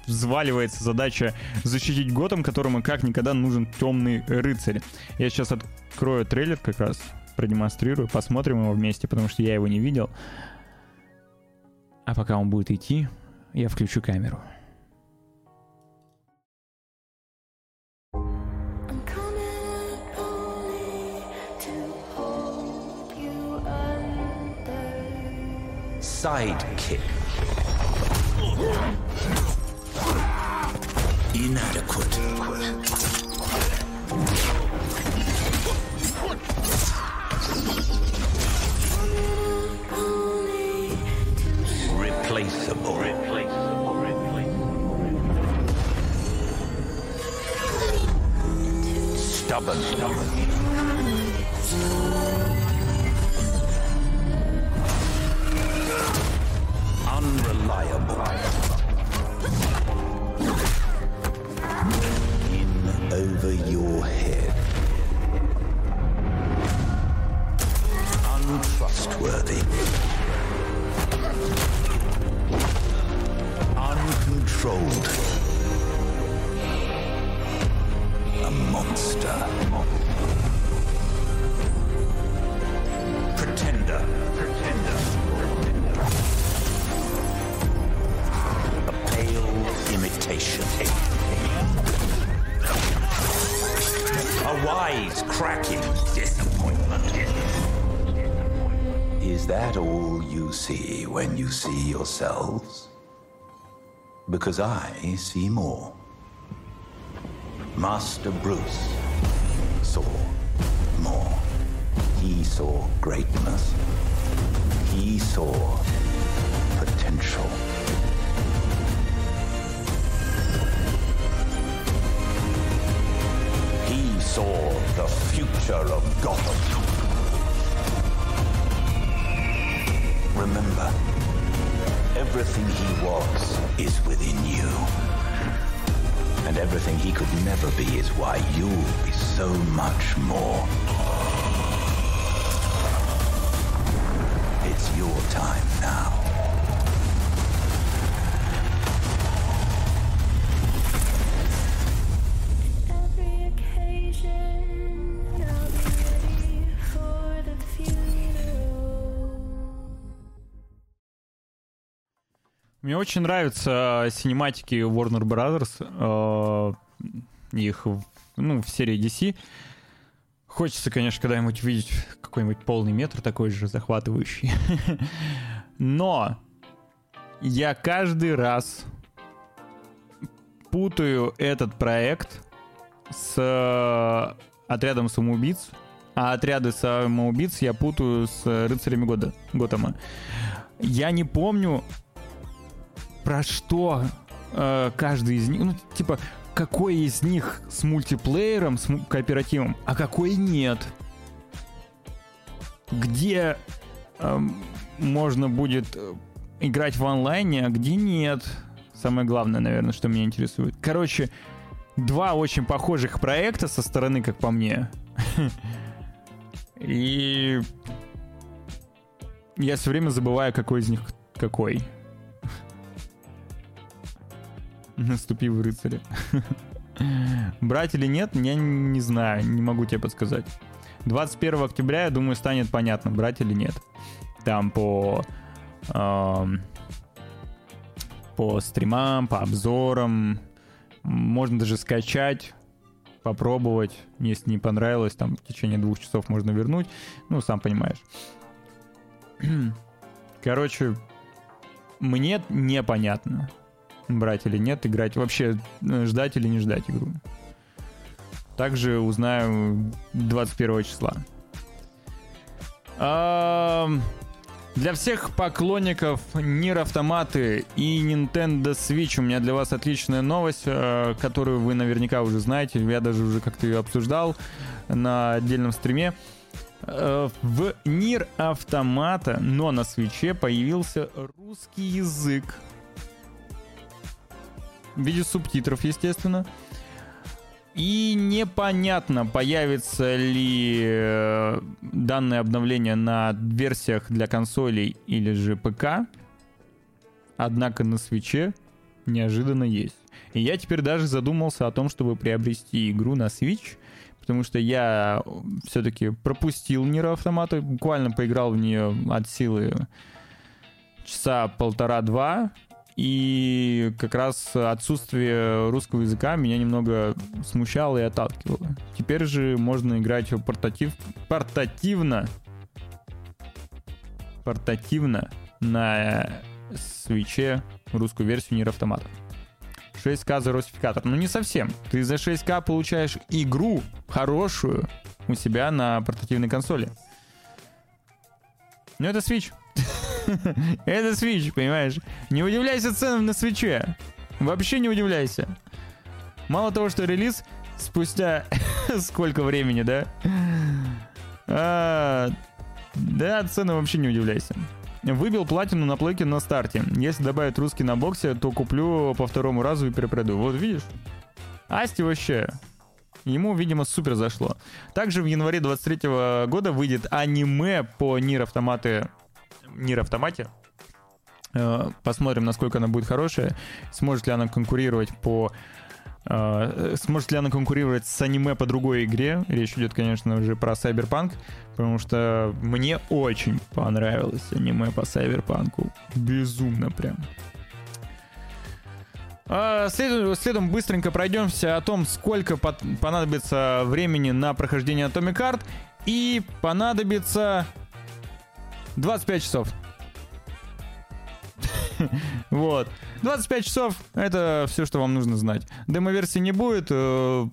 взваливается задача защитить Готэм, которому как никогда нужен темный рыцарь. Я сейчас открою трейлер как раз продемонстрирую, посмотрим его вместе, потому что я его не видел. А пока он будет идти, я включу камеру. Sidekick. Inadequate. Stubborn. Unreliable. In over your head. Untrustworthy. Uncontrolled. A monster. Pretender. Pretender. A pale imitation. A wise, cracking disappointment. Is that all you see when you see yourselves? Because I see more. Master Bruce saw more. He saw greatness. He saw potential. He saw the future of Gotham. Remember, everything he was is within you. Everything he could never be is why you'll be so much more. It's your time очень нравятся синематики Warner Brothers. Э, их ну, в серии DC. Хочется, конечно, когда-нибудь увидеть какой-нибудь полный метр такой же захватывающий. Но я каждый раз путаю этот проект с э, отрядом самоубийц, а отряды самоубийц я путаю с рыцарями года Готэма. Я не помню, про что э, каждый из них, ну, типа, какой из них с мультиплеером, с кооперативом, а какой нет. Где э, можно будет э, играть в онлайне, а где нет. Самое главное, наверное, что меня интересует. Короче, два очень похожих проекта со стороны, как по мне. И я все время забываю, какой из них какой. Наступи в рыцаря. Брать или нет, я не знаю, не могу тебе подсказать. 21 октября, я думаю, станет понятно, брать или нет. Там по... Э, по стримам, по обзорам. Можно даже скачать, попробовать. Если не понравилось, там в течение двух часов можно вернуть. Ну, сам понимаешь. Короче, мне непонятно брать или нет, играть, вообще э, ждать или не ждать игру. Также узнаю 21 числа. Для всех поклонников Нир Автоматы и Nintendo Switch у меня для вас отличная новость, э, которую вы наверняка уже знаете. Я даже уже как-то ее обсуждал на отдельном стриме. Э, в Нир Автомата, но на свече появился русский язык в виде субтитров, естественно. И непонятно, появится ли э, данное обновление на версиях для консолей или же ПК. Однако на свече неожиданно есть. И я теперь даже задумался о том, чтобы приобрести игру на Switch, потому что я все-таки пропустил Нира Автомата, буквально поиграл в нее от силы часа полтора-два, и как раз отсутствие русского языка меня немного смущало и отталкивало. Теперь же можно играть портатив... портативно. Портативно на свече русскую версию Нир Автомата. 6К за русификатор. Ну не совсем. Ты за 6К получаешь игру хорошую у себя на портативной консоли. Ну это Switch. Это Switch, понимаешь? Не удивляйся ценам на свече. Вообще не удивляйся. Мало того, что релиз спустя сколько времени, да? А, да, цены вообще не удивляйся. Выбил платину на плойке на старте. Если добавить русский на боксе, то куплю по второму разу и перепроду. Вот видишь? Асти вообще. Ему, видимо, супер зашло. Также в январе 23 года выйдет аниме по Нир Автоматы Нир Автомате. Э, посмотрим, насколько она будет хорошая. Сможет ли она конкурировать по Uh, сможет ли она конкурировать с аниме по другой игре? Речь идет, конечно же, про Cyberpunk, потому что мне очень понравилось аниме по Cyberpunk. Безумно прям. Uh, следом, следом быстренько пройдемся о том, сколько понадобится времени на прохождение Atomic Heart. И понадобится 25 часов. Вот. 25 часов — это все, что вам нужно знать. Демо-версии не будет. Э,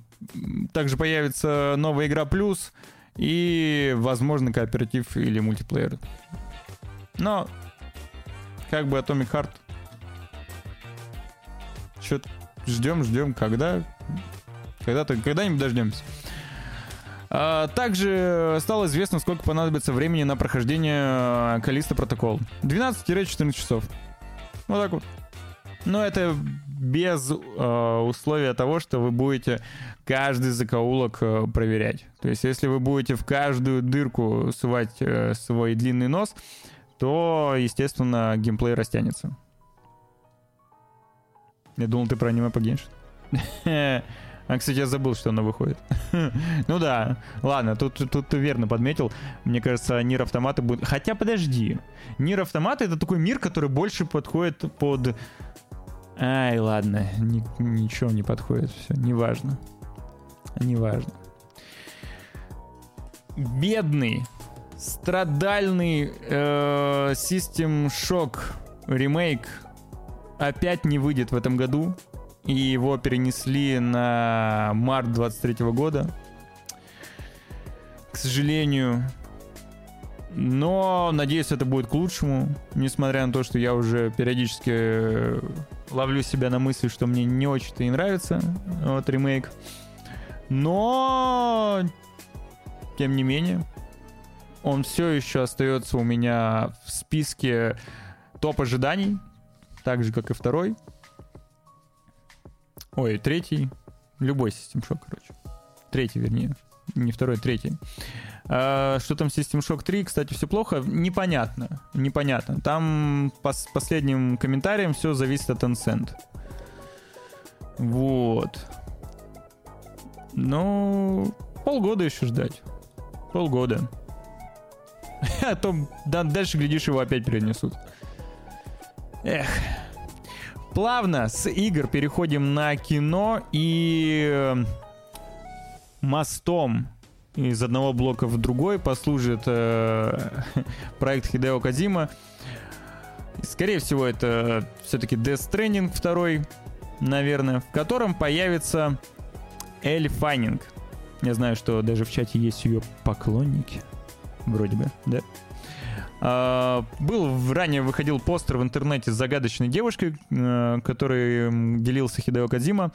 также появится новая игра плюс и, возможно, кооператив или мультиплеер. Но, как бы Atomic Heart. Что-то ждем, ждем, когда... Когда-то, когда-нибудь дождемся. А, также стало известно, сколько понадобится времени на прохождение Калиста протокол. 12-14 часов. Вот так вот. Но это без э, условия того, что вы будете каждый закоулок э, проверять. То есть, если вы будете в каждую дырку сувать э, свой длинный нос, то, естественно, геймплей растянется. Я думал, ты про аниме погеншь. А, кстати, я забыл, что она выходит. ну да, ладно, тут, тут ты верно подметил. Мне кажется, Нир Автоматы будет... Хотя, подожди. Нир Автоматы — это такой мир, который больше подходит под... Ай, ладно, ни, ничего не подходит, все, неважно. неважно. Бедный, страдальный э, System Shock ремейк опять не выйдет в этом году. И его перенесли на март 23 года. К сожалению. Но, надеюсь, это будет к лучшему. Несмотря на то, что я уже периодически ловлю себя на мысли, что мне не очень-то и нравится вот ремейк. Но, тем не менее, он все еще остается у меня в списке топ ожиданий, так же, как и второй. Ой, третий. Любой System Shock, короче. Третий, вернее. Не второй, третий. А, что там System Shock 3, кстати, все плохо. Непонятно. Непонятно. Там по последним комментариям все зависит от Tencent. Вот. Ну, полгода еще ждать. Полгода. А то да, дальше, глядишь, его опять перенесут. Эх. Плавно с игр переходим на кино и э, мостом из одного блока в другой послужит э, проект Хидео Кадима. Скорее всего, это все-таки Death Stranding второй, наверное, в котором появится Эль Файнинг. Я знаю, что даже в чате есть ее поклонники. Вроде бы, да? Uh, был ранее выходил постер в интернете с загадочной девушкой, uh, который делился Хидео Кадзима.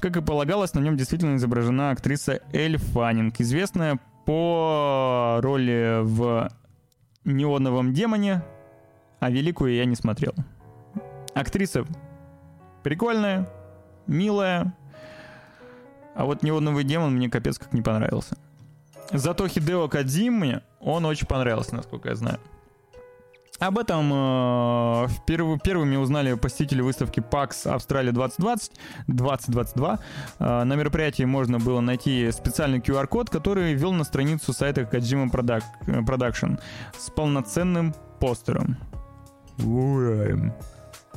Как и полагалось, на нем действительно изображена актриса Эль Фаннинг, известная по роли в «Неоновом демоне», а «Великую» я не смотрел. Актриса прикольная, милая, а вот «Неоновый демон» мне капец как не понравился. Зато Хидео Кадзиме он очень понравился, насколько я знаю. Об этом э, вперв, первыми узнали посетители выставки PAX Австралия 2020, 2022. Э, на мероприятии можно было найти специальный QR-код, который вел на страницу сайта Kojima Product, Production с полноценным постером. Where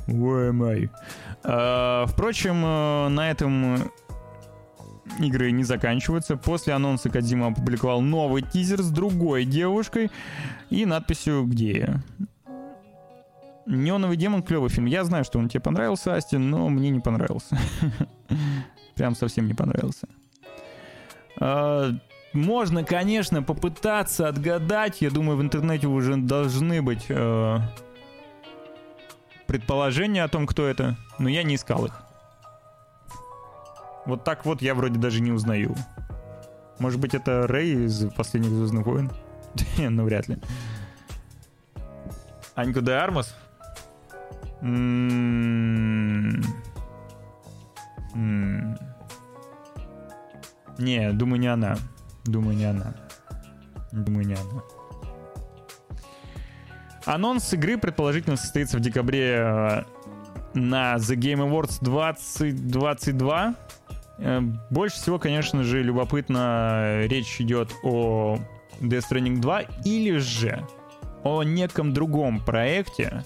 am, I? Впрочем, э, на этом игры не заканчиваются. После анонса Кадзима опубликовал новый тизер с другой девушкой и надписью «Где я?». «Неоновый демон» — клевый фильм. Я знаю, что он тебе понравился, Астин, но мне не понравился. Прям совсем не понравился. А, можно, конечно, попытаться отгадать. Я думаю, в интернете уже должны быть э, предположения о том, кто это. Но я не искал их. Вот так вот я вроде даже не узнаю. Может быть, это Рэй из последних Звездных войн? ну, вряд ли. Анька де Армас? М-м-м. Не, думаю, не она. Думаю, не она. Думаю, не она. Анонс игры предположительно состоится в декабре э, на The Game Awards 2022. Э, больше всего, конечно же, любопытно, речь идет о Death Stranding 2 или же о неком другом проекте,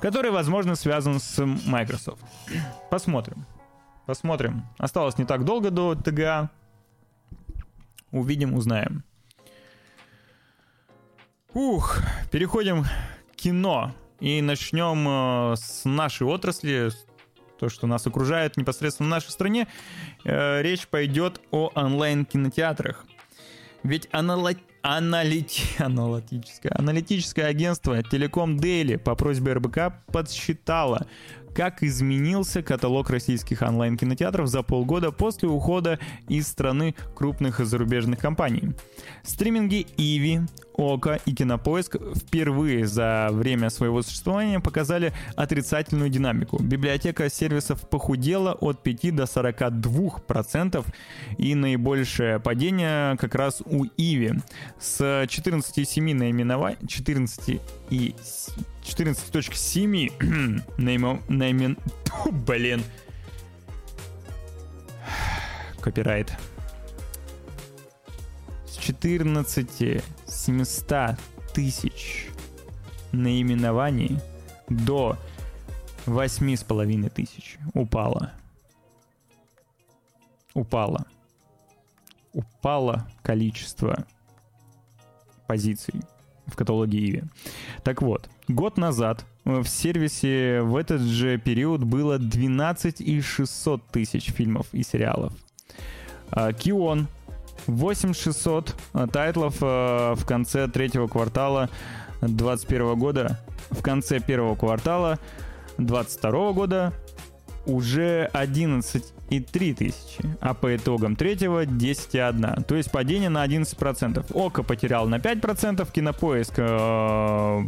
который, возможно, связан с Microsoft. Посмотрим. Посмотрим. Осталось не так долго до ТГА. Увидим, узнаем. Ух, переходим к кино. И начнем э, с нашей отрасли, то, что нас окружает непосредственно в нашей стране, э, речь пойдет о онлайн-кинотеатрах. Ведь анала... аналити... аналитическое... аналитическое агентство Telecom Daily по просьбе РБК подсчитало, как изменился каталог российских онлайн-кинотеатров за полгода после ухода из страны крупных зарубежных компаний. Стриминги Иви, Ока и Кинопоиск впервые за время своего существования показали отрицательную динамику. Библиотека сервисов похудела от 5 до 42 процентов и наибольшее падение как раз у Иви с 14,7 наименований 14 и 14.7 наимен... наимен... Блин. Копирайт. С 14 700 тысяч наименований до 8,5 тысяч упало. Упало. упало количество позиций в каталоге Иви. Так вот, год назад в сервисе в этот же период было 12 и 600 тысяч фильмов и сериалов. А, Кион 8600 а, тайтлов а, в конце третьего квартала 2021 года. В конце первого квартала 2022 года уже 11 и 3 тысячи, а по итогам третьего 10,1. То есть падение на 11%. Око потерял на 5%, кинопоиск э,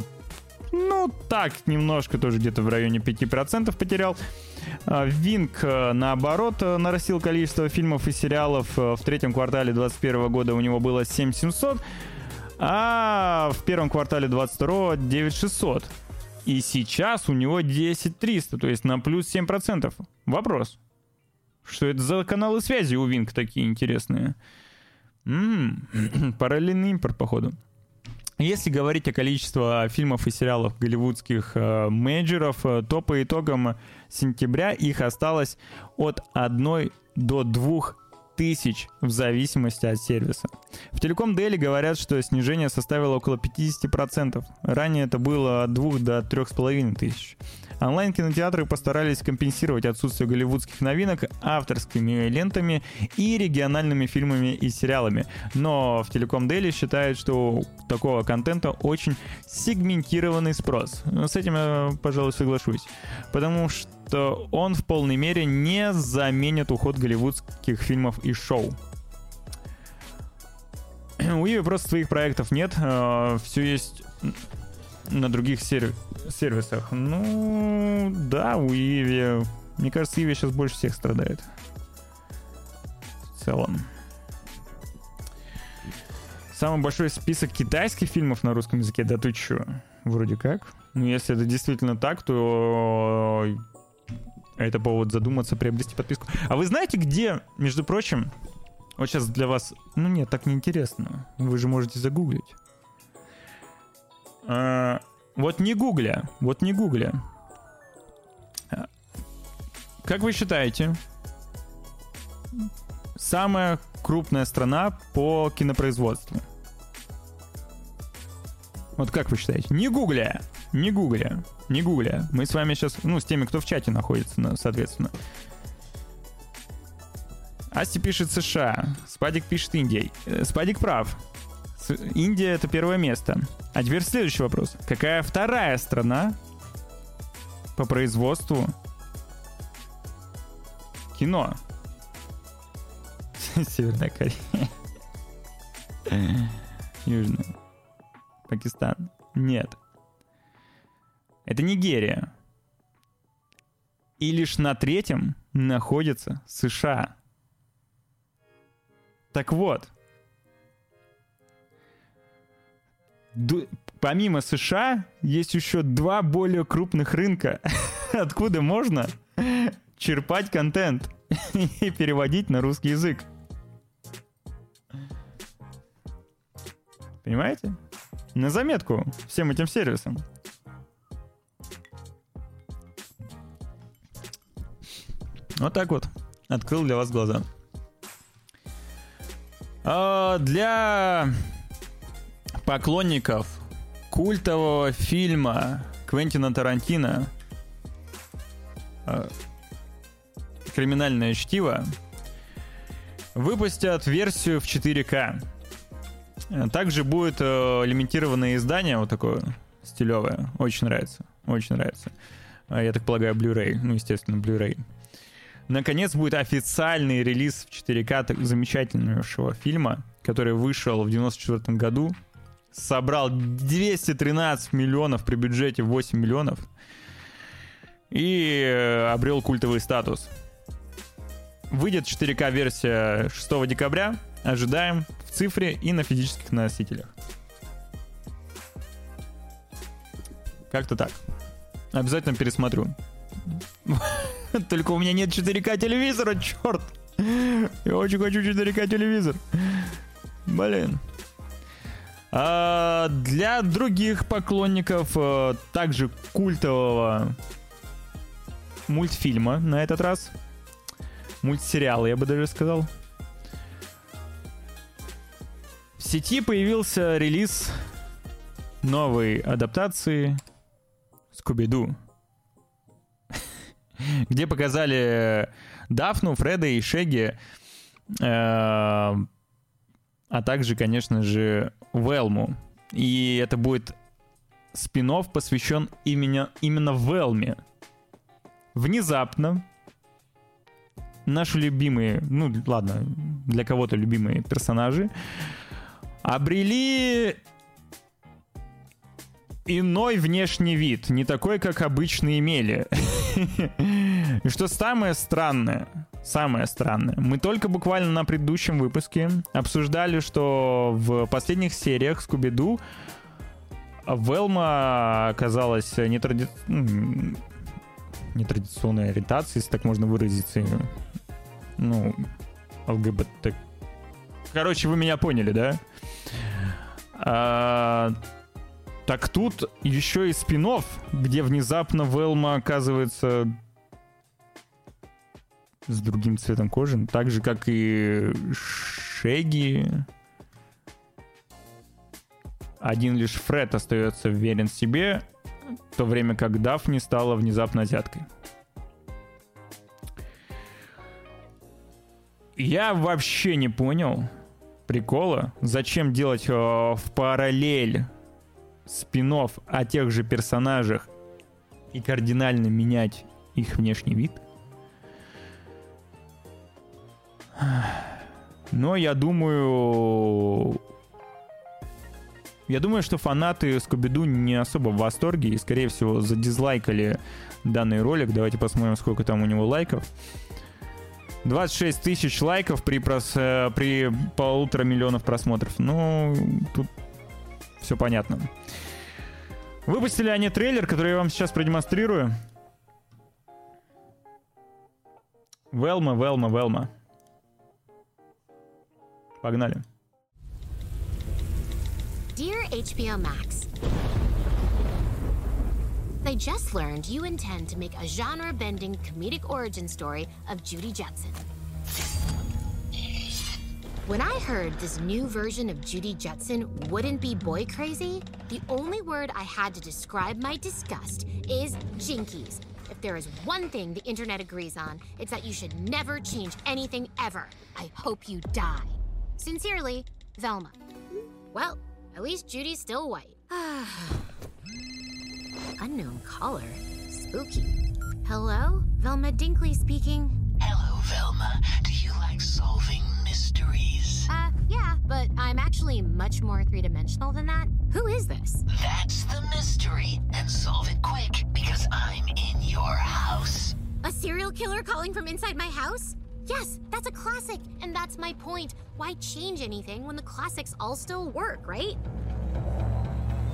ну, так, немножко тоже где-то в районе 5% потерял. А, Винк, э, наоборот, э, нарастил количество фильмов и сериалов. Э, в третьем квартале 2021 года у него было 7700, а в первом квартале 22 9600. И сейчас у него 10300, то есть на плюс 7%. Вопрос. Что это за каналы связи у Винк такие интересные? М-м-м, параллельный импорт, походу. Если говорить о количестве фильмов и сериалов голливудских э, менеджеров, э, то по итогам сентября их осталось от 1 до 2 тысяч в зависимости от сервиса. В Телеком Дели говорят, что снижение составило около 50%. Ранее это было от 2 до 3,5 тысяч. Онлайн-кинотеатры постарались компенсировать отсутствие голливудских новинок авторскими лентами и региональными фильмами и сериалами. Но в Телеком Дели считают, что у такого контента очень сегментированный спрос. С этим я, пожалуй, соглашусь. Потому что он в полной мере не заменит уход голливудских фильмов и шоу. У Иви просто своих проектов нет. Э, Все есть на других сервисах сервисах. Ну, да, у Иви... Мне кажется, Иви сейчас больше всех страдает. В целом. Самый большой список китайских фильмов на русском языке, да ты чё? Вроде как. Ну, если это действительно так, то это повод задуматься, приобрести подписку. А вы знаете, где, между прочим, вот сейчас для вас... Ну нет, так неинтересно. Вы же можете загуглить. А, вот не гугля, вот не гугля. Как вы считаете, самая крупная страна по кинопроизводству? Вот как вы считаете? Не гугля, не гугля, не гугля. Мы с вами сейчас, ну, с теми, кто в чате находится, соответственно. Асти пишет США, Спадик пишет Индия. Э, Спадик прав. Индия это первое место. А теперь следующий вопрос. Какая вторая страна по производству кино? Северная Корея. Южная. Пакистан. Нет. Это Нигерия. И лишь на третьем находится США. Так вот, помимо США есть еще два более крупных рынка, откуда можно черпать контент и переводить на русский язык. Понимаете? На заметку всем этим сервисам. Вот так вот. Открыл для вас глаза. А для поклонников культового фильма Квентина Тарантино э, «Криминальное чтиво» выпустят версию в 4К. Также будет э, лимитированное издание, вот такое стилевое. Очень нравится. Очень нравится. А, я так полагаю, Blu-ray. Ну, естественно, Blu-ray. Наконец будет официальный релиз в 4К замечательного фильма, который вышел в 94 году собрал 213 миллионов при бюджете 8 миллионов и э, обрел культовый статус. Выйдет 4К версия 6 декабря. Ожидаем в цифре и на физических носителях. Как-то так. Обязательно пересмотрю. Только у меня нет 4К телевизора, черт! Я очень хочу 4К телевизор. Блин. А для других поклонников а, также культового мультфильма на этот раз. Мультсериала, я бы даже сказал. сети появился релиз новой адаптации Скуби-Ду, где показали Дафну, Фреда и Шеги, э, а также, конечно же, Велму. И это будет спин посвящен именно, именно Велме. Внезапно наши любимые, ну ладно, для кого-то любимые персонажи, обрели иной внешний вид, не такой, как обычно имели. И что самое странное, самое странное, мы только буквально на предыдущем выпуске обсуждали, что в последних сериях Скуби-Ду Велма оказалась нетради... нетрадиционной ориентации, если так можно выразиться. Ну, ЛГБТ. Короче, вы меня поняли, да? А, так тут еще и спин где внезапно Велма оказывается с другим цветом кожи, так же, как и Шеги. Один лишь Фред остается верен себе, в то время как Дафни стала внезапно азиаткой. Я вообще не понял прикола, зачем делать э, в параллель спин о тех же персонажах и кардинально менять их внешний вид. Но я думаю... Я думаю, что фанаты Скуби-Ду не особо в восторге и, скорее всего, задизлайкали данный ролик. Давайте посмотрим, сколько там у него лайков. 26 тысяч лайков при, прос... Э, при полутора миллионов просмотров. Ну, тут все понятно. Выпустили они трейлер, который я вам сейчас продемонстрирую. Велма, Велма, Велма. Погнали. Dear HBO Max, They just learned you intend to make a genre-bending comedic origin story of Judy Jetson. When I heard this new version of Judy Jetson wouldn't be boy crazy, the only word I had to describe my disgust is jinkies. If there is one thing the internet agrees on, it's that you should never change anything ever. I hope you die. Sincerely, Velma. Well, at least Judy's still white. Unknown caller. Spooky. Hello? Velma Dinkley speaking. Hello, Velma. Do you like solving mysteries? Uh, yeah, but I'm actually much more three dimensional than that. Who is this? That's the mystery. And solve it quick, because I'm in your house. A serial killer calling from inside my house? Yes, that's a classic, and that's my point. Why change anything when the classics all still work, right?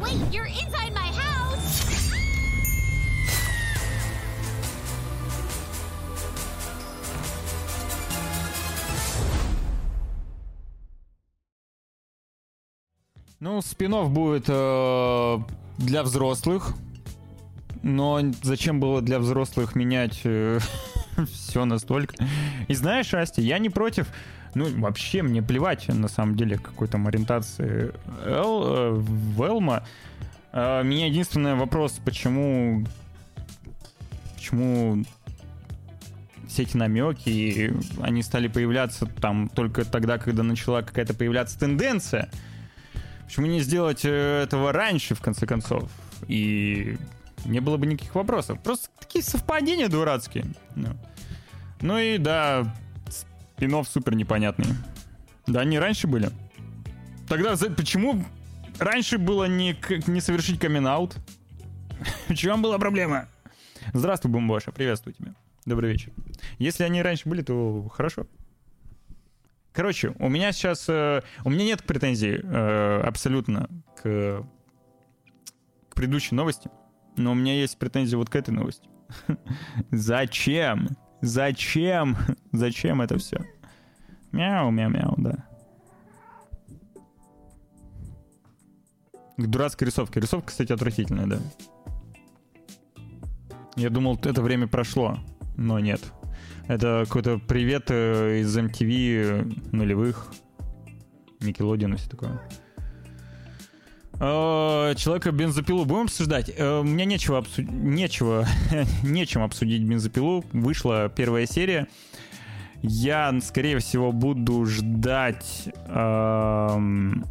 Wait, you're inside my house! Ну, спинов будет э, для взрослых. Но зачем было для взрослых менять э, все настолько? И знаешь, Асти, я не против. Ну, вообще, мне плевать, на самом деле, какой там ориентации Эл, Велма. Э, меня единственный вопрос, почему... Почему все эти намеки, они стали появляться там только тогда, когда начала какая-то появляться тенденция. Почему не сделать э, этого раньше, в конце концов? И не было бы никаких вопросов. Просто такие совпадения дурацкие. Ну, ну и да, спинов супер непонятный. Да, они раньше были. Тогда почему раньше было не, не совершить камин-аут? В чем была проблема? Здравствуй, Бумбоша, приветствую тебя. Добрый вечер. Если они раньше были, то хорошо. Короче, у меня сейчас... Э, у меня нет претензий э, абсолютно к, к предыдущей новости, но у меня есть претензии вот к этой новости. Зачем? Зачем? Зачем это все? Мяу, мяу, мяу, да. К дурацкой рисовке. Рисовка, кстати, отвратительная, да. Я думал, это время прошло, но нет. Это какой-то привет э, из MTV нулевых. Никелодиан и все такое. Э, Человека бензопилу будем обсуждать? Э, У меня нечего обсудить, нечего, нечем обсудить бензопилу. Вышла первая серия. Я, скорее всего, буду ждать, эм,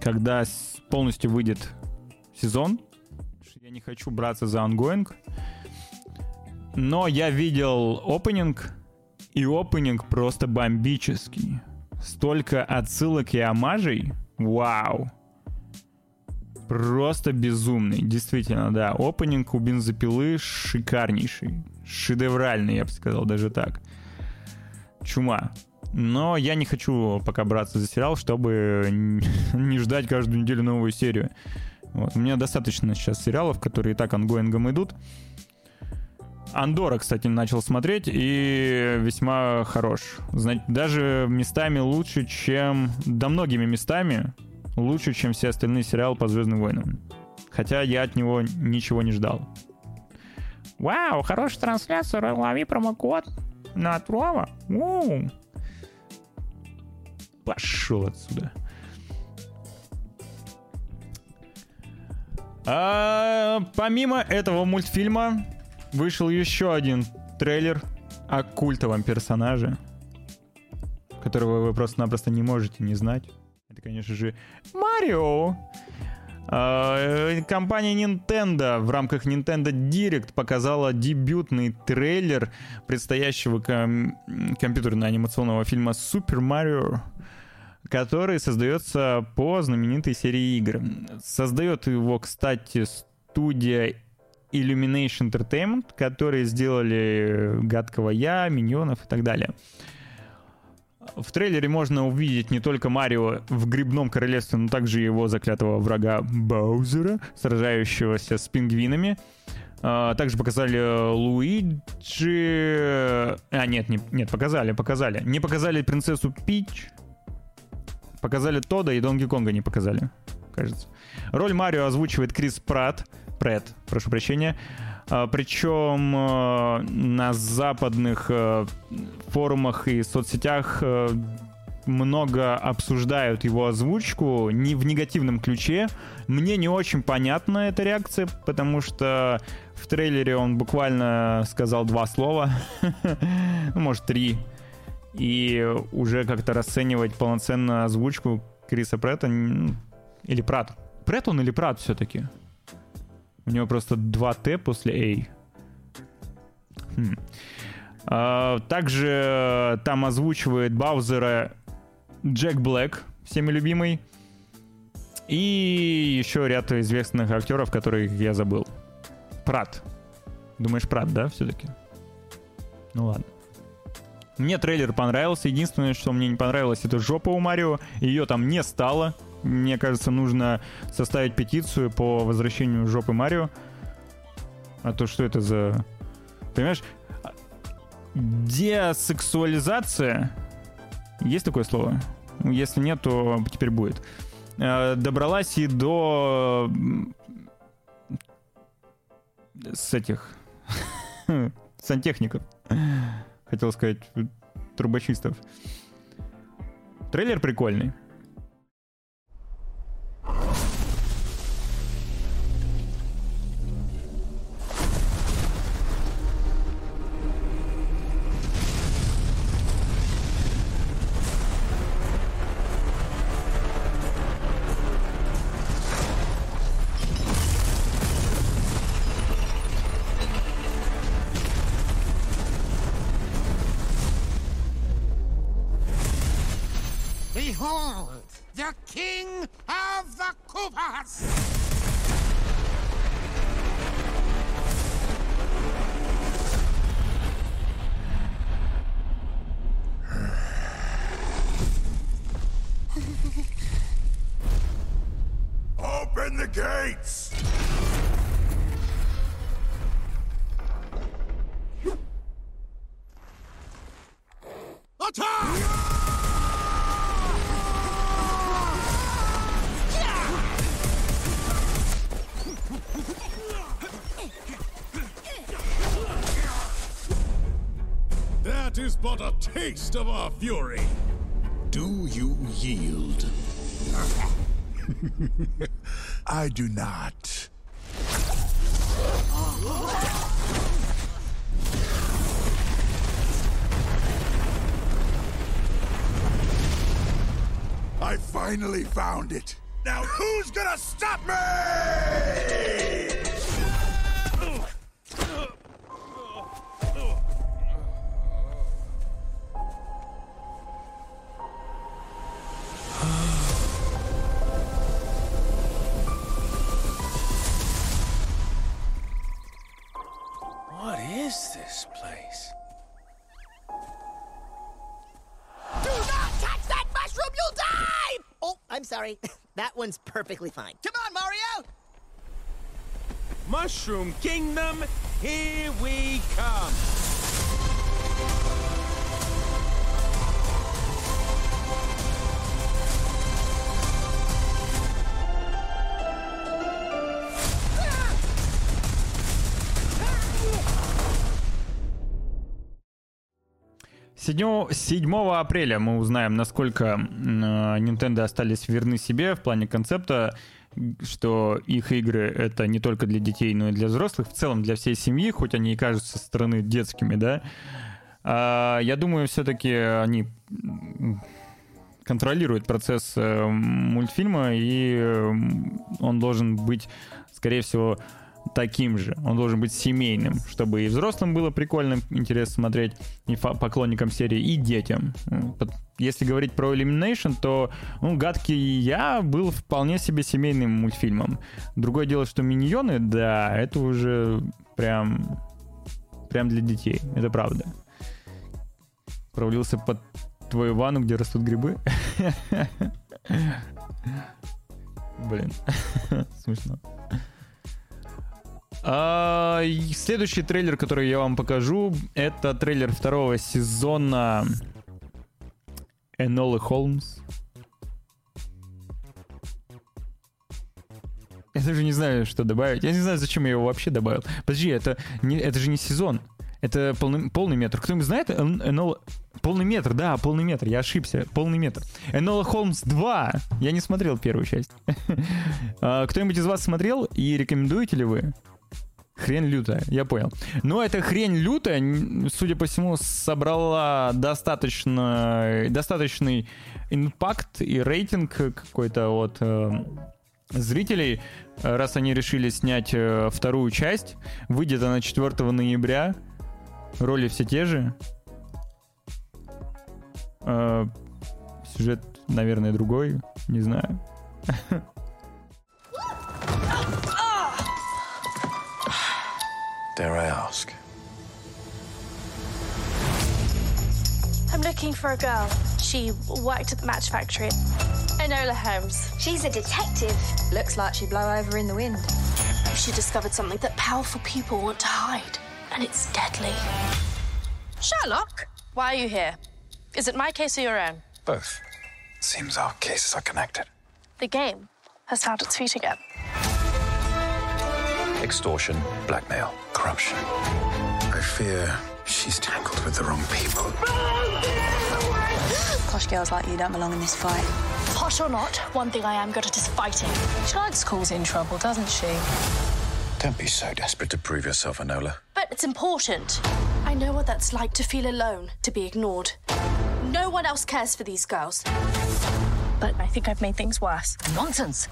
когда полностью выйдет сезон. Я не хочу браться за ongoing. Но я видел opening, и opening просто бомбический. Столько отсылок и омажей. Вау. Просто безумный. Действительно, да. Opening у бензопилы шикарнейший. Шедевральный, я бы сказал, даже так. Чума. Но я не хочу пока браться за сериал, чтобы не ждать каждую неделю новую серию. Вот. У меня достаточно сейчас сериалов, которые и так ongoing ом идут. Андора, кстати, начал смотреть и весьма хорош. Знаете, даже местами лучше, чем... Да многими местами лучше, чем все остальные сериалы по Звездным войнам. Хотя я от него ничего не ждал. Вау, хорошая трансляция, лови промокод на Trovo. Уу. Пошел отсюда. А, помимо этого мультфильма вышел еще один трейлер о культовом персонаже, которого вы просто-напросто не можете не знать. Конечно же, Марио. А, э, Компания Nintendo в рамках Nintendo Direct показала дебютный трейлер предстоящего ком- компьютерно-анимационного фильма Super Mario, который создается по знаменитой серии игр. Создает его, кстати, студия Illumination Entertainment, которые сделали Гадкого Я, Миньонов и так далее. В трейлере можно увидеть не только Марио в грибном королевстве, но также его заклятого врага Баузера, сражающегося с пингвинами. А, Также показали Луиджи... А, нет, не, нет, показали, показали. Не показали принцессу Пич. Показали Тода и Донги Конга не показали, кажется. Роль Марио озвучивает Крис Пратт. Прэтт, прошу прощения. А, Причем э, на западных э, форумах и соцсетях много обсуждают его озвучку не в негативном ключе. Мне не очень понятна эта реакция, потому что в трейлере он буквально сказал два слова, ну, может, три. И уже как-то расценивать полноценно озвучку Криса Претта или Прат. Прет он или Прат все-таки? У него просто два Т после А. Хм. А, Также там озвучивает Баузера Джек Блэк, всеми любимый. И еще ряд известных актеров, которых я забыл. Прат. Думаешь, Прат, да, все-таки? Ну ладно. Мне трейлер понравился. Единственное, что мне не понравилось, это жопа у Марио. Ее там не стало. Мне кажется, нужно составить петицию по возвращению жопы Марио. А то что это за... Понимаешь? Десексуализация. Есть такое слово? Если нет, то теперь будет. Э, Добралась и до... С этих... Сантехников. Хотел сказать, трубочистов. Трейлер прикольный. you That is taste of our fury. Do you yield? I do not. I finally found it. Now who's gonna stop me? One's perfectly fine. Come on, Mario! Mushroom Kingdom, here we come. Седьмого- 7 апреля мы узнаем, насколько э, Nintendo остались верны себе в плане концепта, что их игры это не только для детей, но и для взрослых, в целом для всей семьи, хоть они и кажутся со стороны детскими, да. А, я думаю, все-таки они контролируют процесс э, мультфильма, и э, он должен быть, скорее всего, таким же. Он должен быть семейным, чтобы и взрослым было прикольно, интересно смотреть, и поклонникам серии, и детям. Если говорить про Elimination, то ну, «Гадкий я» был вполне себе семейным мультфильмом. Другое дело, что «Миньоны», да, это уже прям, прям для детей, это правда. Провалился под твою ванну, где растут грибы. Блин, смешно. А, следующий трейлер, который я вам покажу, это трейлер второго сезона Энолы Холмс. Я даже не знаю, что добавить. Я не знаю, зачем я его вообще добавил. Подожди, это, не, это же не сезон. Это полный, полный метр. Кто-нибудь знает Эн- Энола... Полный метр, да, полный метр. Я ошибся. Полный метр. Энола Холмс 2. Я не смотрел первую часть. А, Кто-нибудь из вас смотрел и рекомендуете ли вы? Хрень лютая, я понял. Но эта хрень лютая, судя по всему, собрала достаточно, достаточный импакт и рейтинг какой-то от э, зрителей, раз они решили снять э, вторую часть. Выйдет она 4 ноября. Роли все те же. Э, сюжет, наверное, другой. Не знаю. Dare I ask? I'm looking for a girl. She worked at the match factory. Enola Holmes. She's a detective. Looks like she'd blow over in the wind. She discovered something that powerful people want to hide, and it's deadly. Sherlock, why are you here? Is it my case or your own? Both. Seems our cases are connected. The game has found its feet again. Extortion, blackmail, corruption. I fear she's tangled with the wrong people. Posh girls like you don't belong in this fight. Posh or not, one thing I am good at is fighting. She likes in trouble, doesn't she? Don't be so desperate to prove yourself, Enola. But it's important. I know what that's like to feel alone, to be ignored. No one else cares for these girls. But I think I've made things worse. Nonsense.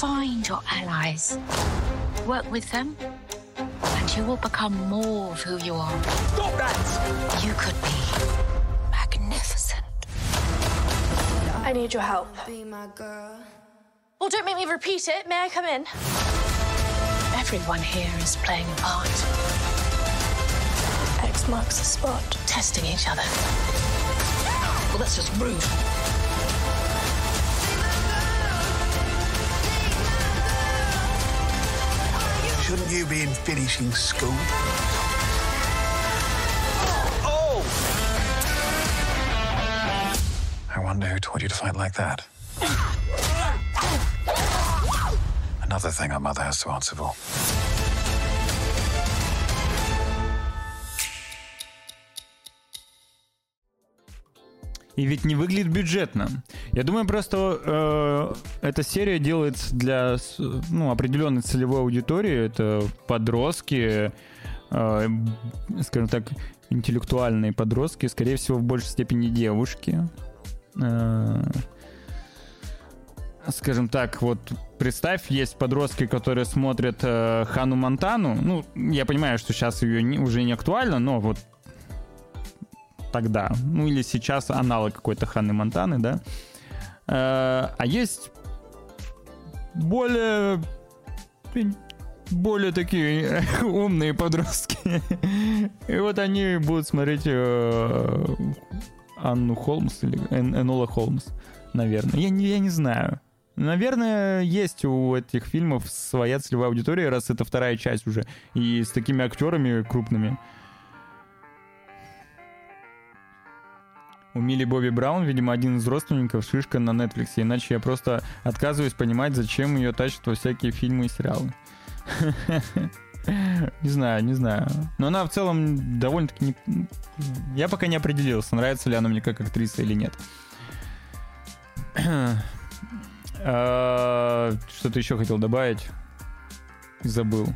Find your allies. Work with them, and you will become more of who you are. Stop that! You could be magnificent. I need your help. Well, don't make me repeat it. May I come in? Everyone here is playing a part, X marks the spot. testing each other. Well, that's just rude. Shouldn't you be in finishing school? Oh! I wonder who taught you to fight like that. Another thing our mother has to answer for. И ведь не выглядит бюджетно. Я думаю, просто э, эта серия делается для ну, определенной целевой аудитории. Это подростки, э, скажем так, интеллектуальные подростки, скорее всего, в большей степени девушки. Э, скажем так, вот представь, есть подростки, которые смотрят э, Хану Монтану. Ну, я понимаю, что сейчас ее не- уже не актуально, но вот тогда. Ну, или сейчас аналог какой-то Ханны Монтаны, да. Э, а есть более более такие умные подростки. И вот они будут смотреть э, Анну Холмс или Эн- Энола Холмс, наверное. Я я не знаю. Наверное, есть у этих фильмов своя целевая аудитория, раз это вторая часть уже. И с такими актерами крупными. У Милли Бобби Браун, видимо, один из родственников шишка на Netflix, иначе я просто отказываюсь понимать, зачем ее тащат во всякие фильмы и сериалы. Не знаю, не знаю. Но она в целом довольно-таки... не- Я пока не определился, нравится ли она мне как актриса или нет. А, Что-то еще хотел добавить. Забыл.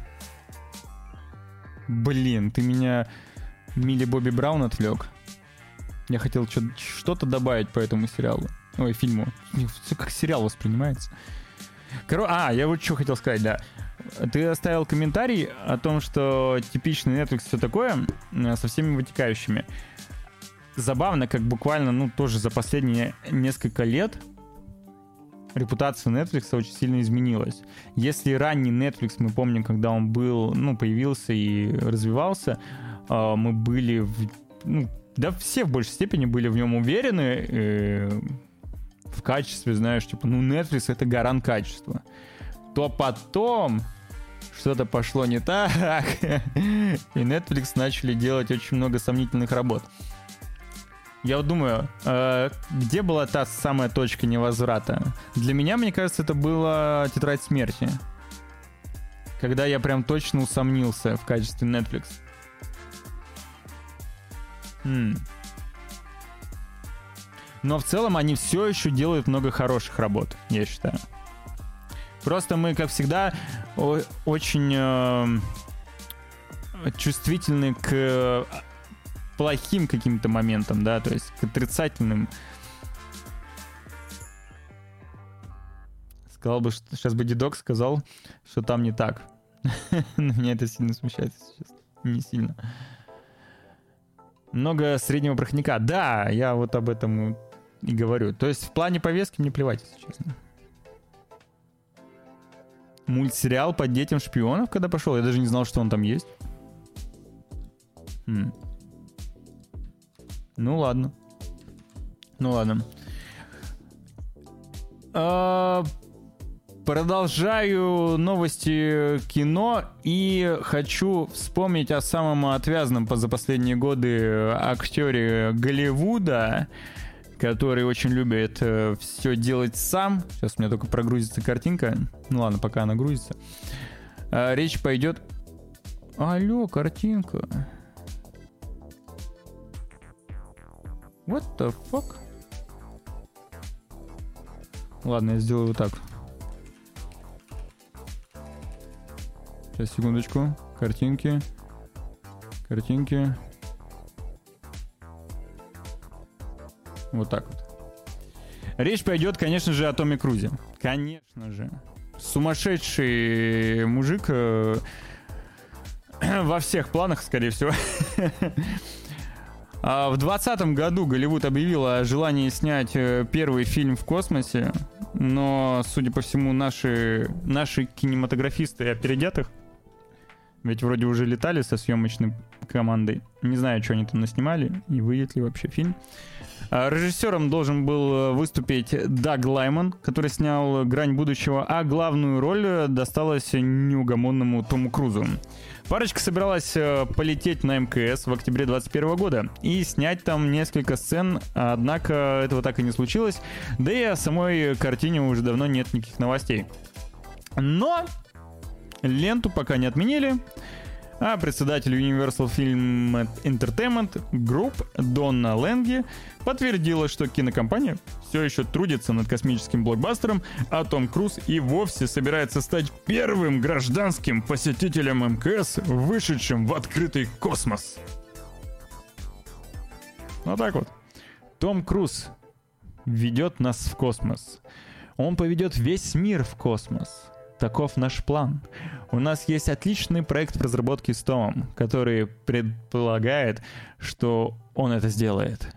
Блин, ты меня Милли Бобби Браун отвлек. Я хотел что-то добавить по этому сериалу. Ой, фильму. Все как сериал воспринимается. Коро... А, я вот что хотел сказать, да. Ты оставил комментарий о том, что типичный Netflix все такое, э, со всеми вытекающими. Забавно, как буквально, ну, тоже за последние несколько лет репутация Netflix очень сильно изменилась. Если ранний Netflix, мы помним, когда он был, ну, появился и развивался, э, мы были в, ну, да все в большей степени были в нем уверены э, в качестве, знаешь, типа, ну, Netflix это гарант качества. То потом что-то пошло не так, и Netflix начали делать очень много сомнительных работ. Я вот думаю, э, где была та самая точка невозврата? Для меня, мне кажется, это была «Тетрадь смерти». Когда я прям точно усомнился в качестве Netflix. М. Но в целом они все еще делают много хороших работ, я считаю. Просто мы, как всегда, очень э, чувствительны к э, плохим каким-то моментам, да, то есть к отрицательным. Сказал бы, что сейчас бы дедок сказал, что там не так. Но меня это сильно смущает, честно. Не сильно. Много среднего проходника. Да, я вот об этом и говорю. То есть в плане повестки мне плевать, если честно. Мультсериал по детям шпионов, когда пошел, я даже не знал, что он там есть. М. Ну ладно. Ну ладно. А, Продолжаю новости кино и хочу вспомнить о самом отвязном за последние годы актере Голливуда, который очень любит все делать сам. Сейчас у меня только прогрузится картинка. Ну ладно, пока она грузится. А, Речь пойдет... Алло, картинка. What the fuck? Ладно, я сделаю вот так. Сейчас, секундочку. Картинки. Картинки. Вот так вот. Речь пойдет, конечно же, о Томе Крузе. Конечно же. Сумасшедший мужик э, во всех планах, скорее всего. А В 2020 году Голливуд объявил о желании снять э, первый фильм в космосе, но, судя по всему, наши, наши кинематографисты опередят их. Ведь вроде уже летали со съемочной командой. Не знаю, что они там наснимали и выйдет ли вообще фильм. А Режиссером должен был э, выступить Даг Лайман, который снял «Грань будущего», а главную роль э, досталась неугомонному Тому Крузу. Парочка собиралась э, полететь на МКС в октябре 2021 года и снять там несколько сцен, однако этого так и не случилось, да и о самой картине уже давно нет никаких новостей. Но ленту пока не отменили. А председатель Universal Film Entertainment Group Донна Ленги подтвердила, что кинокомпания все еще трудится над космическим блокбастером, а Том Круз и вовсе собирается стать первым гражданским посетителем МКС, вышедшим в открытый космос. Вот так вот. Том Круз ведет нас в космос. Он поведет весь мир в космос. Таков наш план. У нас есть отличный проект в разработке с Томом, который предполагает, что он это сделает.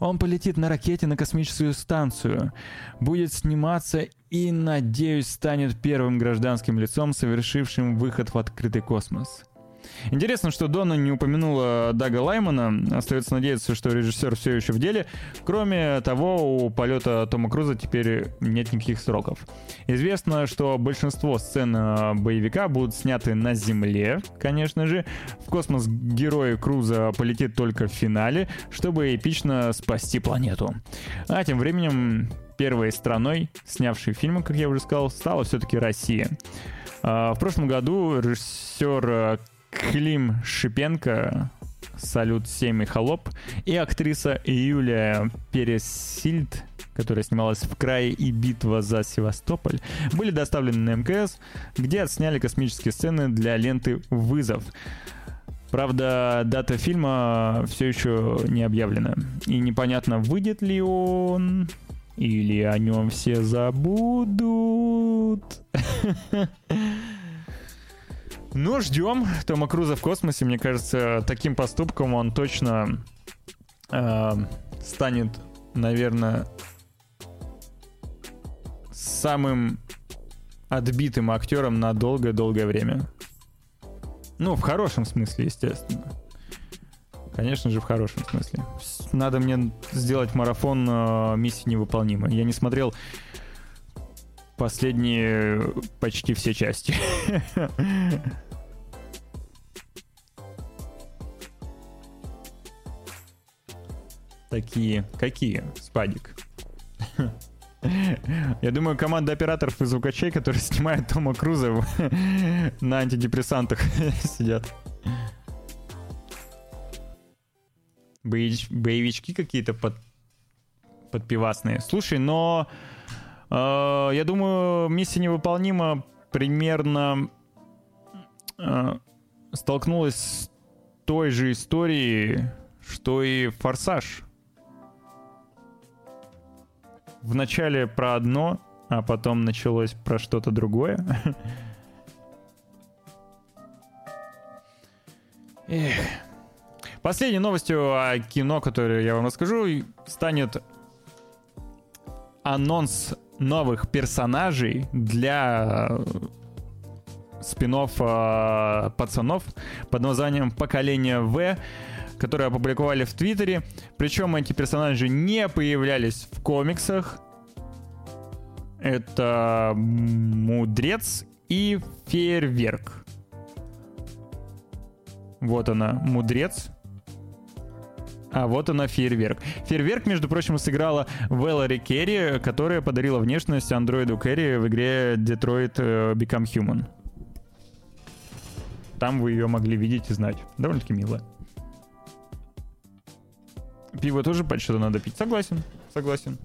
Он полетит на ракете на космическую станцию, будет сниматься и, надеюсь, станет первым гражданским лицом, совершившим выход в открытый космос. Интересно, что Дона не упомянула Дага Лаймана. Остается надеяться, что режиссер все еще в деле. Кроме того, у полета Тома Круза теперь нет никаких сроков. Известно, что большинство сцен э, боевика будут сняты на Земле, конечно же. В космос герой Круза полетит только в финале, чтобы эпично спасти планету. А тем временем первой страной, снявшей фильм, как я уже сказал, стала все-таки Россия. А, в прошлом году режиссер э, Клим Шипенко, Салют 7 и Холоп, и актриса Юлия Пересильд, которая снималась в «Крае» и «Битва за Севастополь», были доставлены на МКС, где отсняли космические сцены для ленты «Вызов». Правда, дата фильма все еще не объявлена. И непонятно, выйдет ли он, или о нем все забудут. Ну, ждем Тома Круза в космосе. Мне кажется, таким поступком он точно э, станет, наверное, самым отбитым актером на долгое-долгое время. Ну, в хорошем смысле, естественно. Конечно же, в хорошем смысле. Надо мне сделать марафон э, миссии невыполнимой. Я не смотрел последние почти все части. Такие. Какие? Спадик. Я думаю, команда операторов и звукачей, которые снимают Тома Круза на антидепрессантах сидят. Боевич, боевички какие-то под, подпивасные. Слушай, но э, я думаю, миссия невыполнима примерно э, столкнулась с той же историей, что и Форсаж вначале про одно, а потом началось про что-то другое. Эх. Последней новостью о кино, которое я вам расскажу, станет анонс новых персонажей для спин э, пацанов под названием «Поколение В», которые опубликовали в Твиттере. Причем эти персонажи не появлялись в комиксах. Это Мудрец и Фейерверк. Вот она, Мудрец. А вот она, Фейерверк. Фейерверк, между прочим, сыграла Вэллори Керри, которая подарила внешность андроиду Керри в игре Detroit э, Become Human. Там вы ее могли видеть и знать. Довольно-таки мило. Пиво тоже почти надо пить. Согласен, согласен.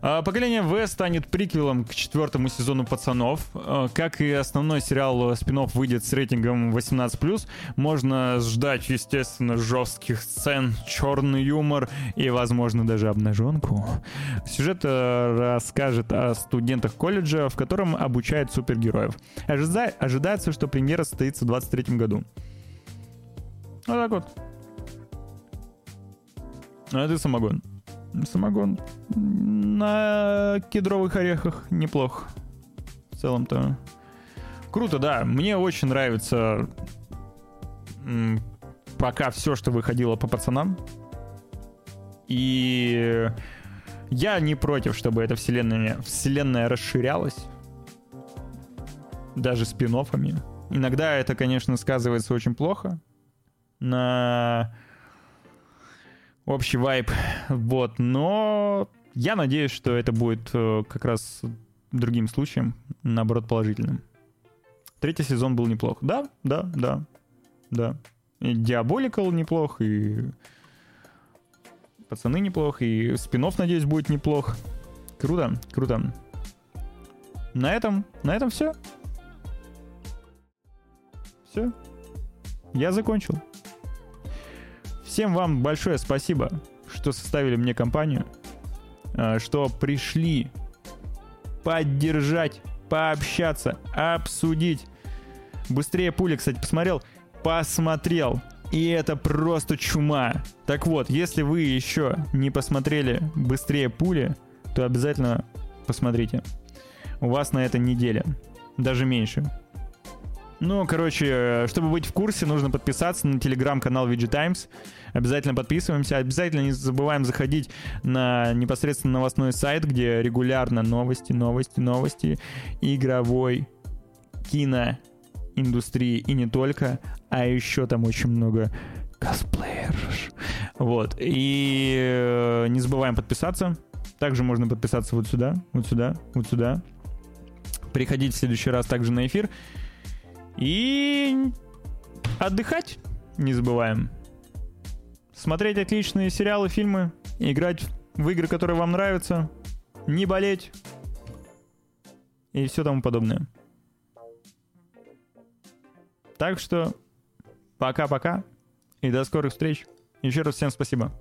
А, поколение В станет приквелом к четвертому сезону «Пацанов». А, как и основной сериал спин выйдет с рейтингом 18+, можно ждать, естественно, жестких сцен, черный юмор и, возможно, даже обнаженку. Сюжет э, расскажет о студентах колледжа, в котором обучают супергероев. Ожидается, что премьера состоится в 2023 году. Вот так вот. А это самогон. Самогон на кедровых орехах неплох. В целом-то. Круто, да. Мне очень нравится пока все, что выходило по пацанам. И я не против, чтобы эта вселенная, вселенная расширялась. Даже спин -оффами. Иногда это, конечно, сказывается очень плохо на общий вайб. Вот, но я надеюсь, что это будет э, как раз другим случаем, наоборот, положительным. Третий сезон был неплох. Да, да, да. да. И Диаболикал неплох, и пацаны неплох, и спинов, надеюсь, будет неплох. Круто, круто. На этом, на этом все. Все. Я закончил. Всем вам большое спасибо, что составили мне компанию, э, что пришли поддержать, пообщаться, обсудить. Быстрее пули, кстати, посмотрел. Посмотрел. И это просто чума. Так вот, если вы еще не посмотрели быстрее пули, то обязательно посмотрите. У вас на это неделя. Даже меньше. Ну, короче, чтобы быть в курсе, нужно подписаться на телеграм-канал VG Times. Обязательно подписываемся. Обязательно не забываем заходить на непосредственно новостной сайт, где регулярно новости, новости, новости игровой кино индустрии и не только, а еще там очень много косплеерш. Вот. И э, не забываем подписаться. Также можно подписаться вот сюда, вот сюда, вот сюда. Приходить в следующий раз также на эфир. И отдыхать не забываем. Смотреть отличные сериалы, фильмы, играть в игры, которые вам нравятся, не болеть и все тому подобное. Так что пока-пока и до скорых встреч. Еще раз всем спасибо.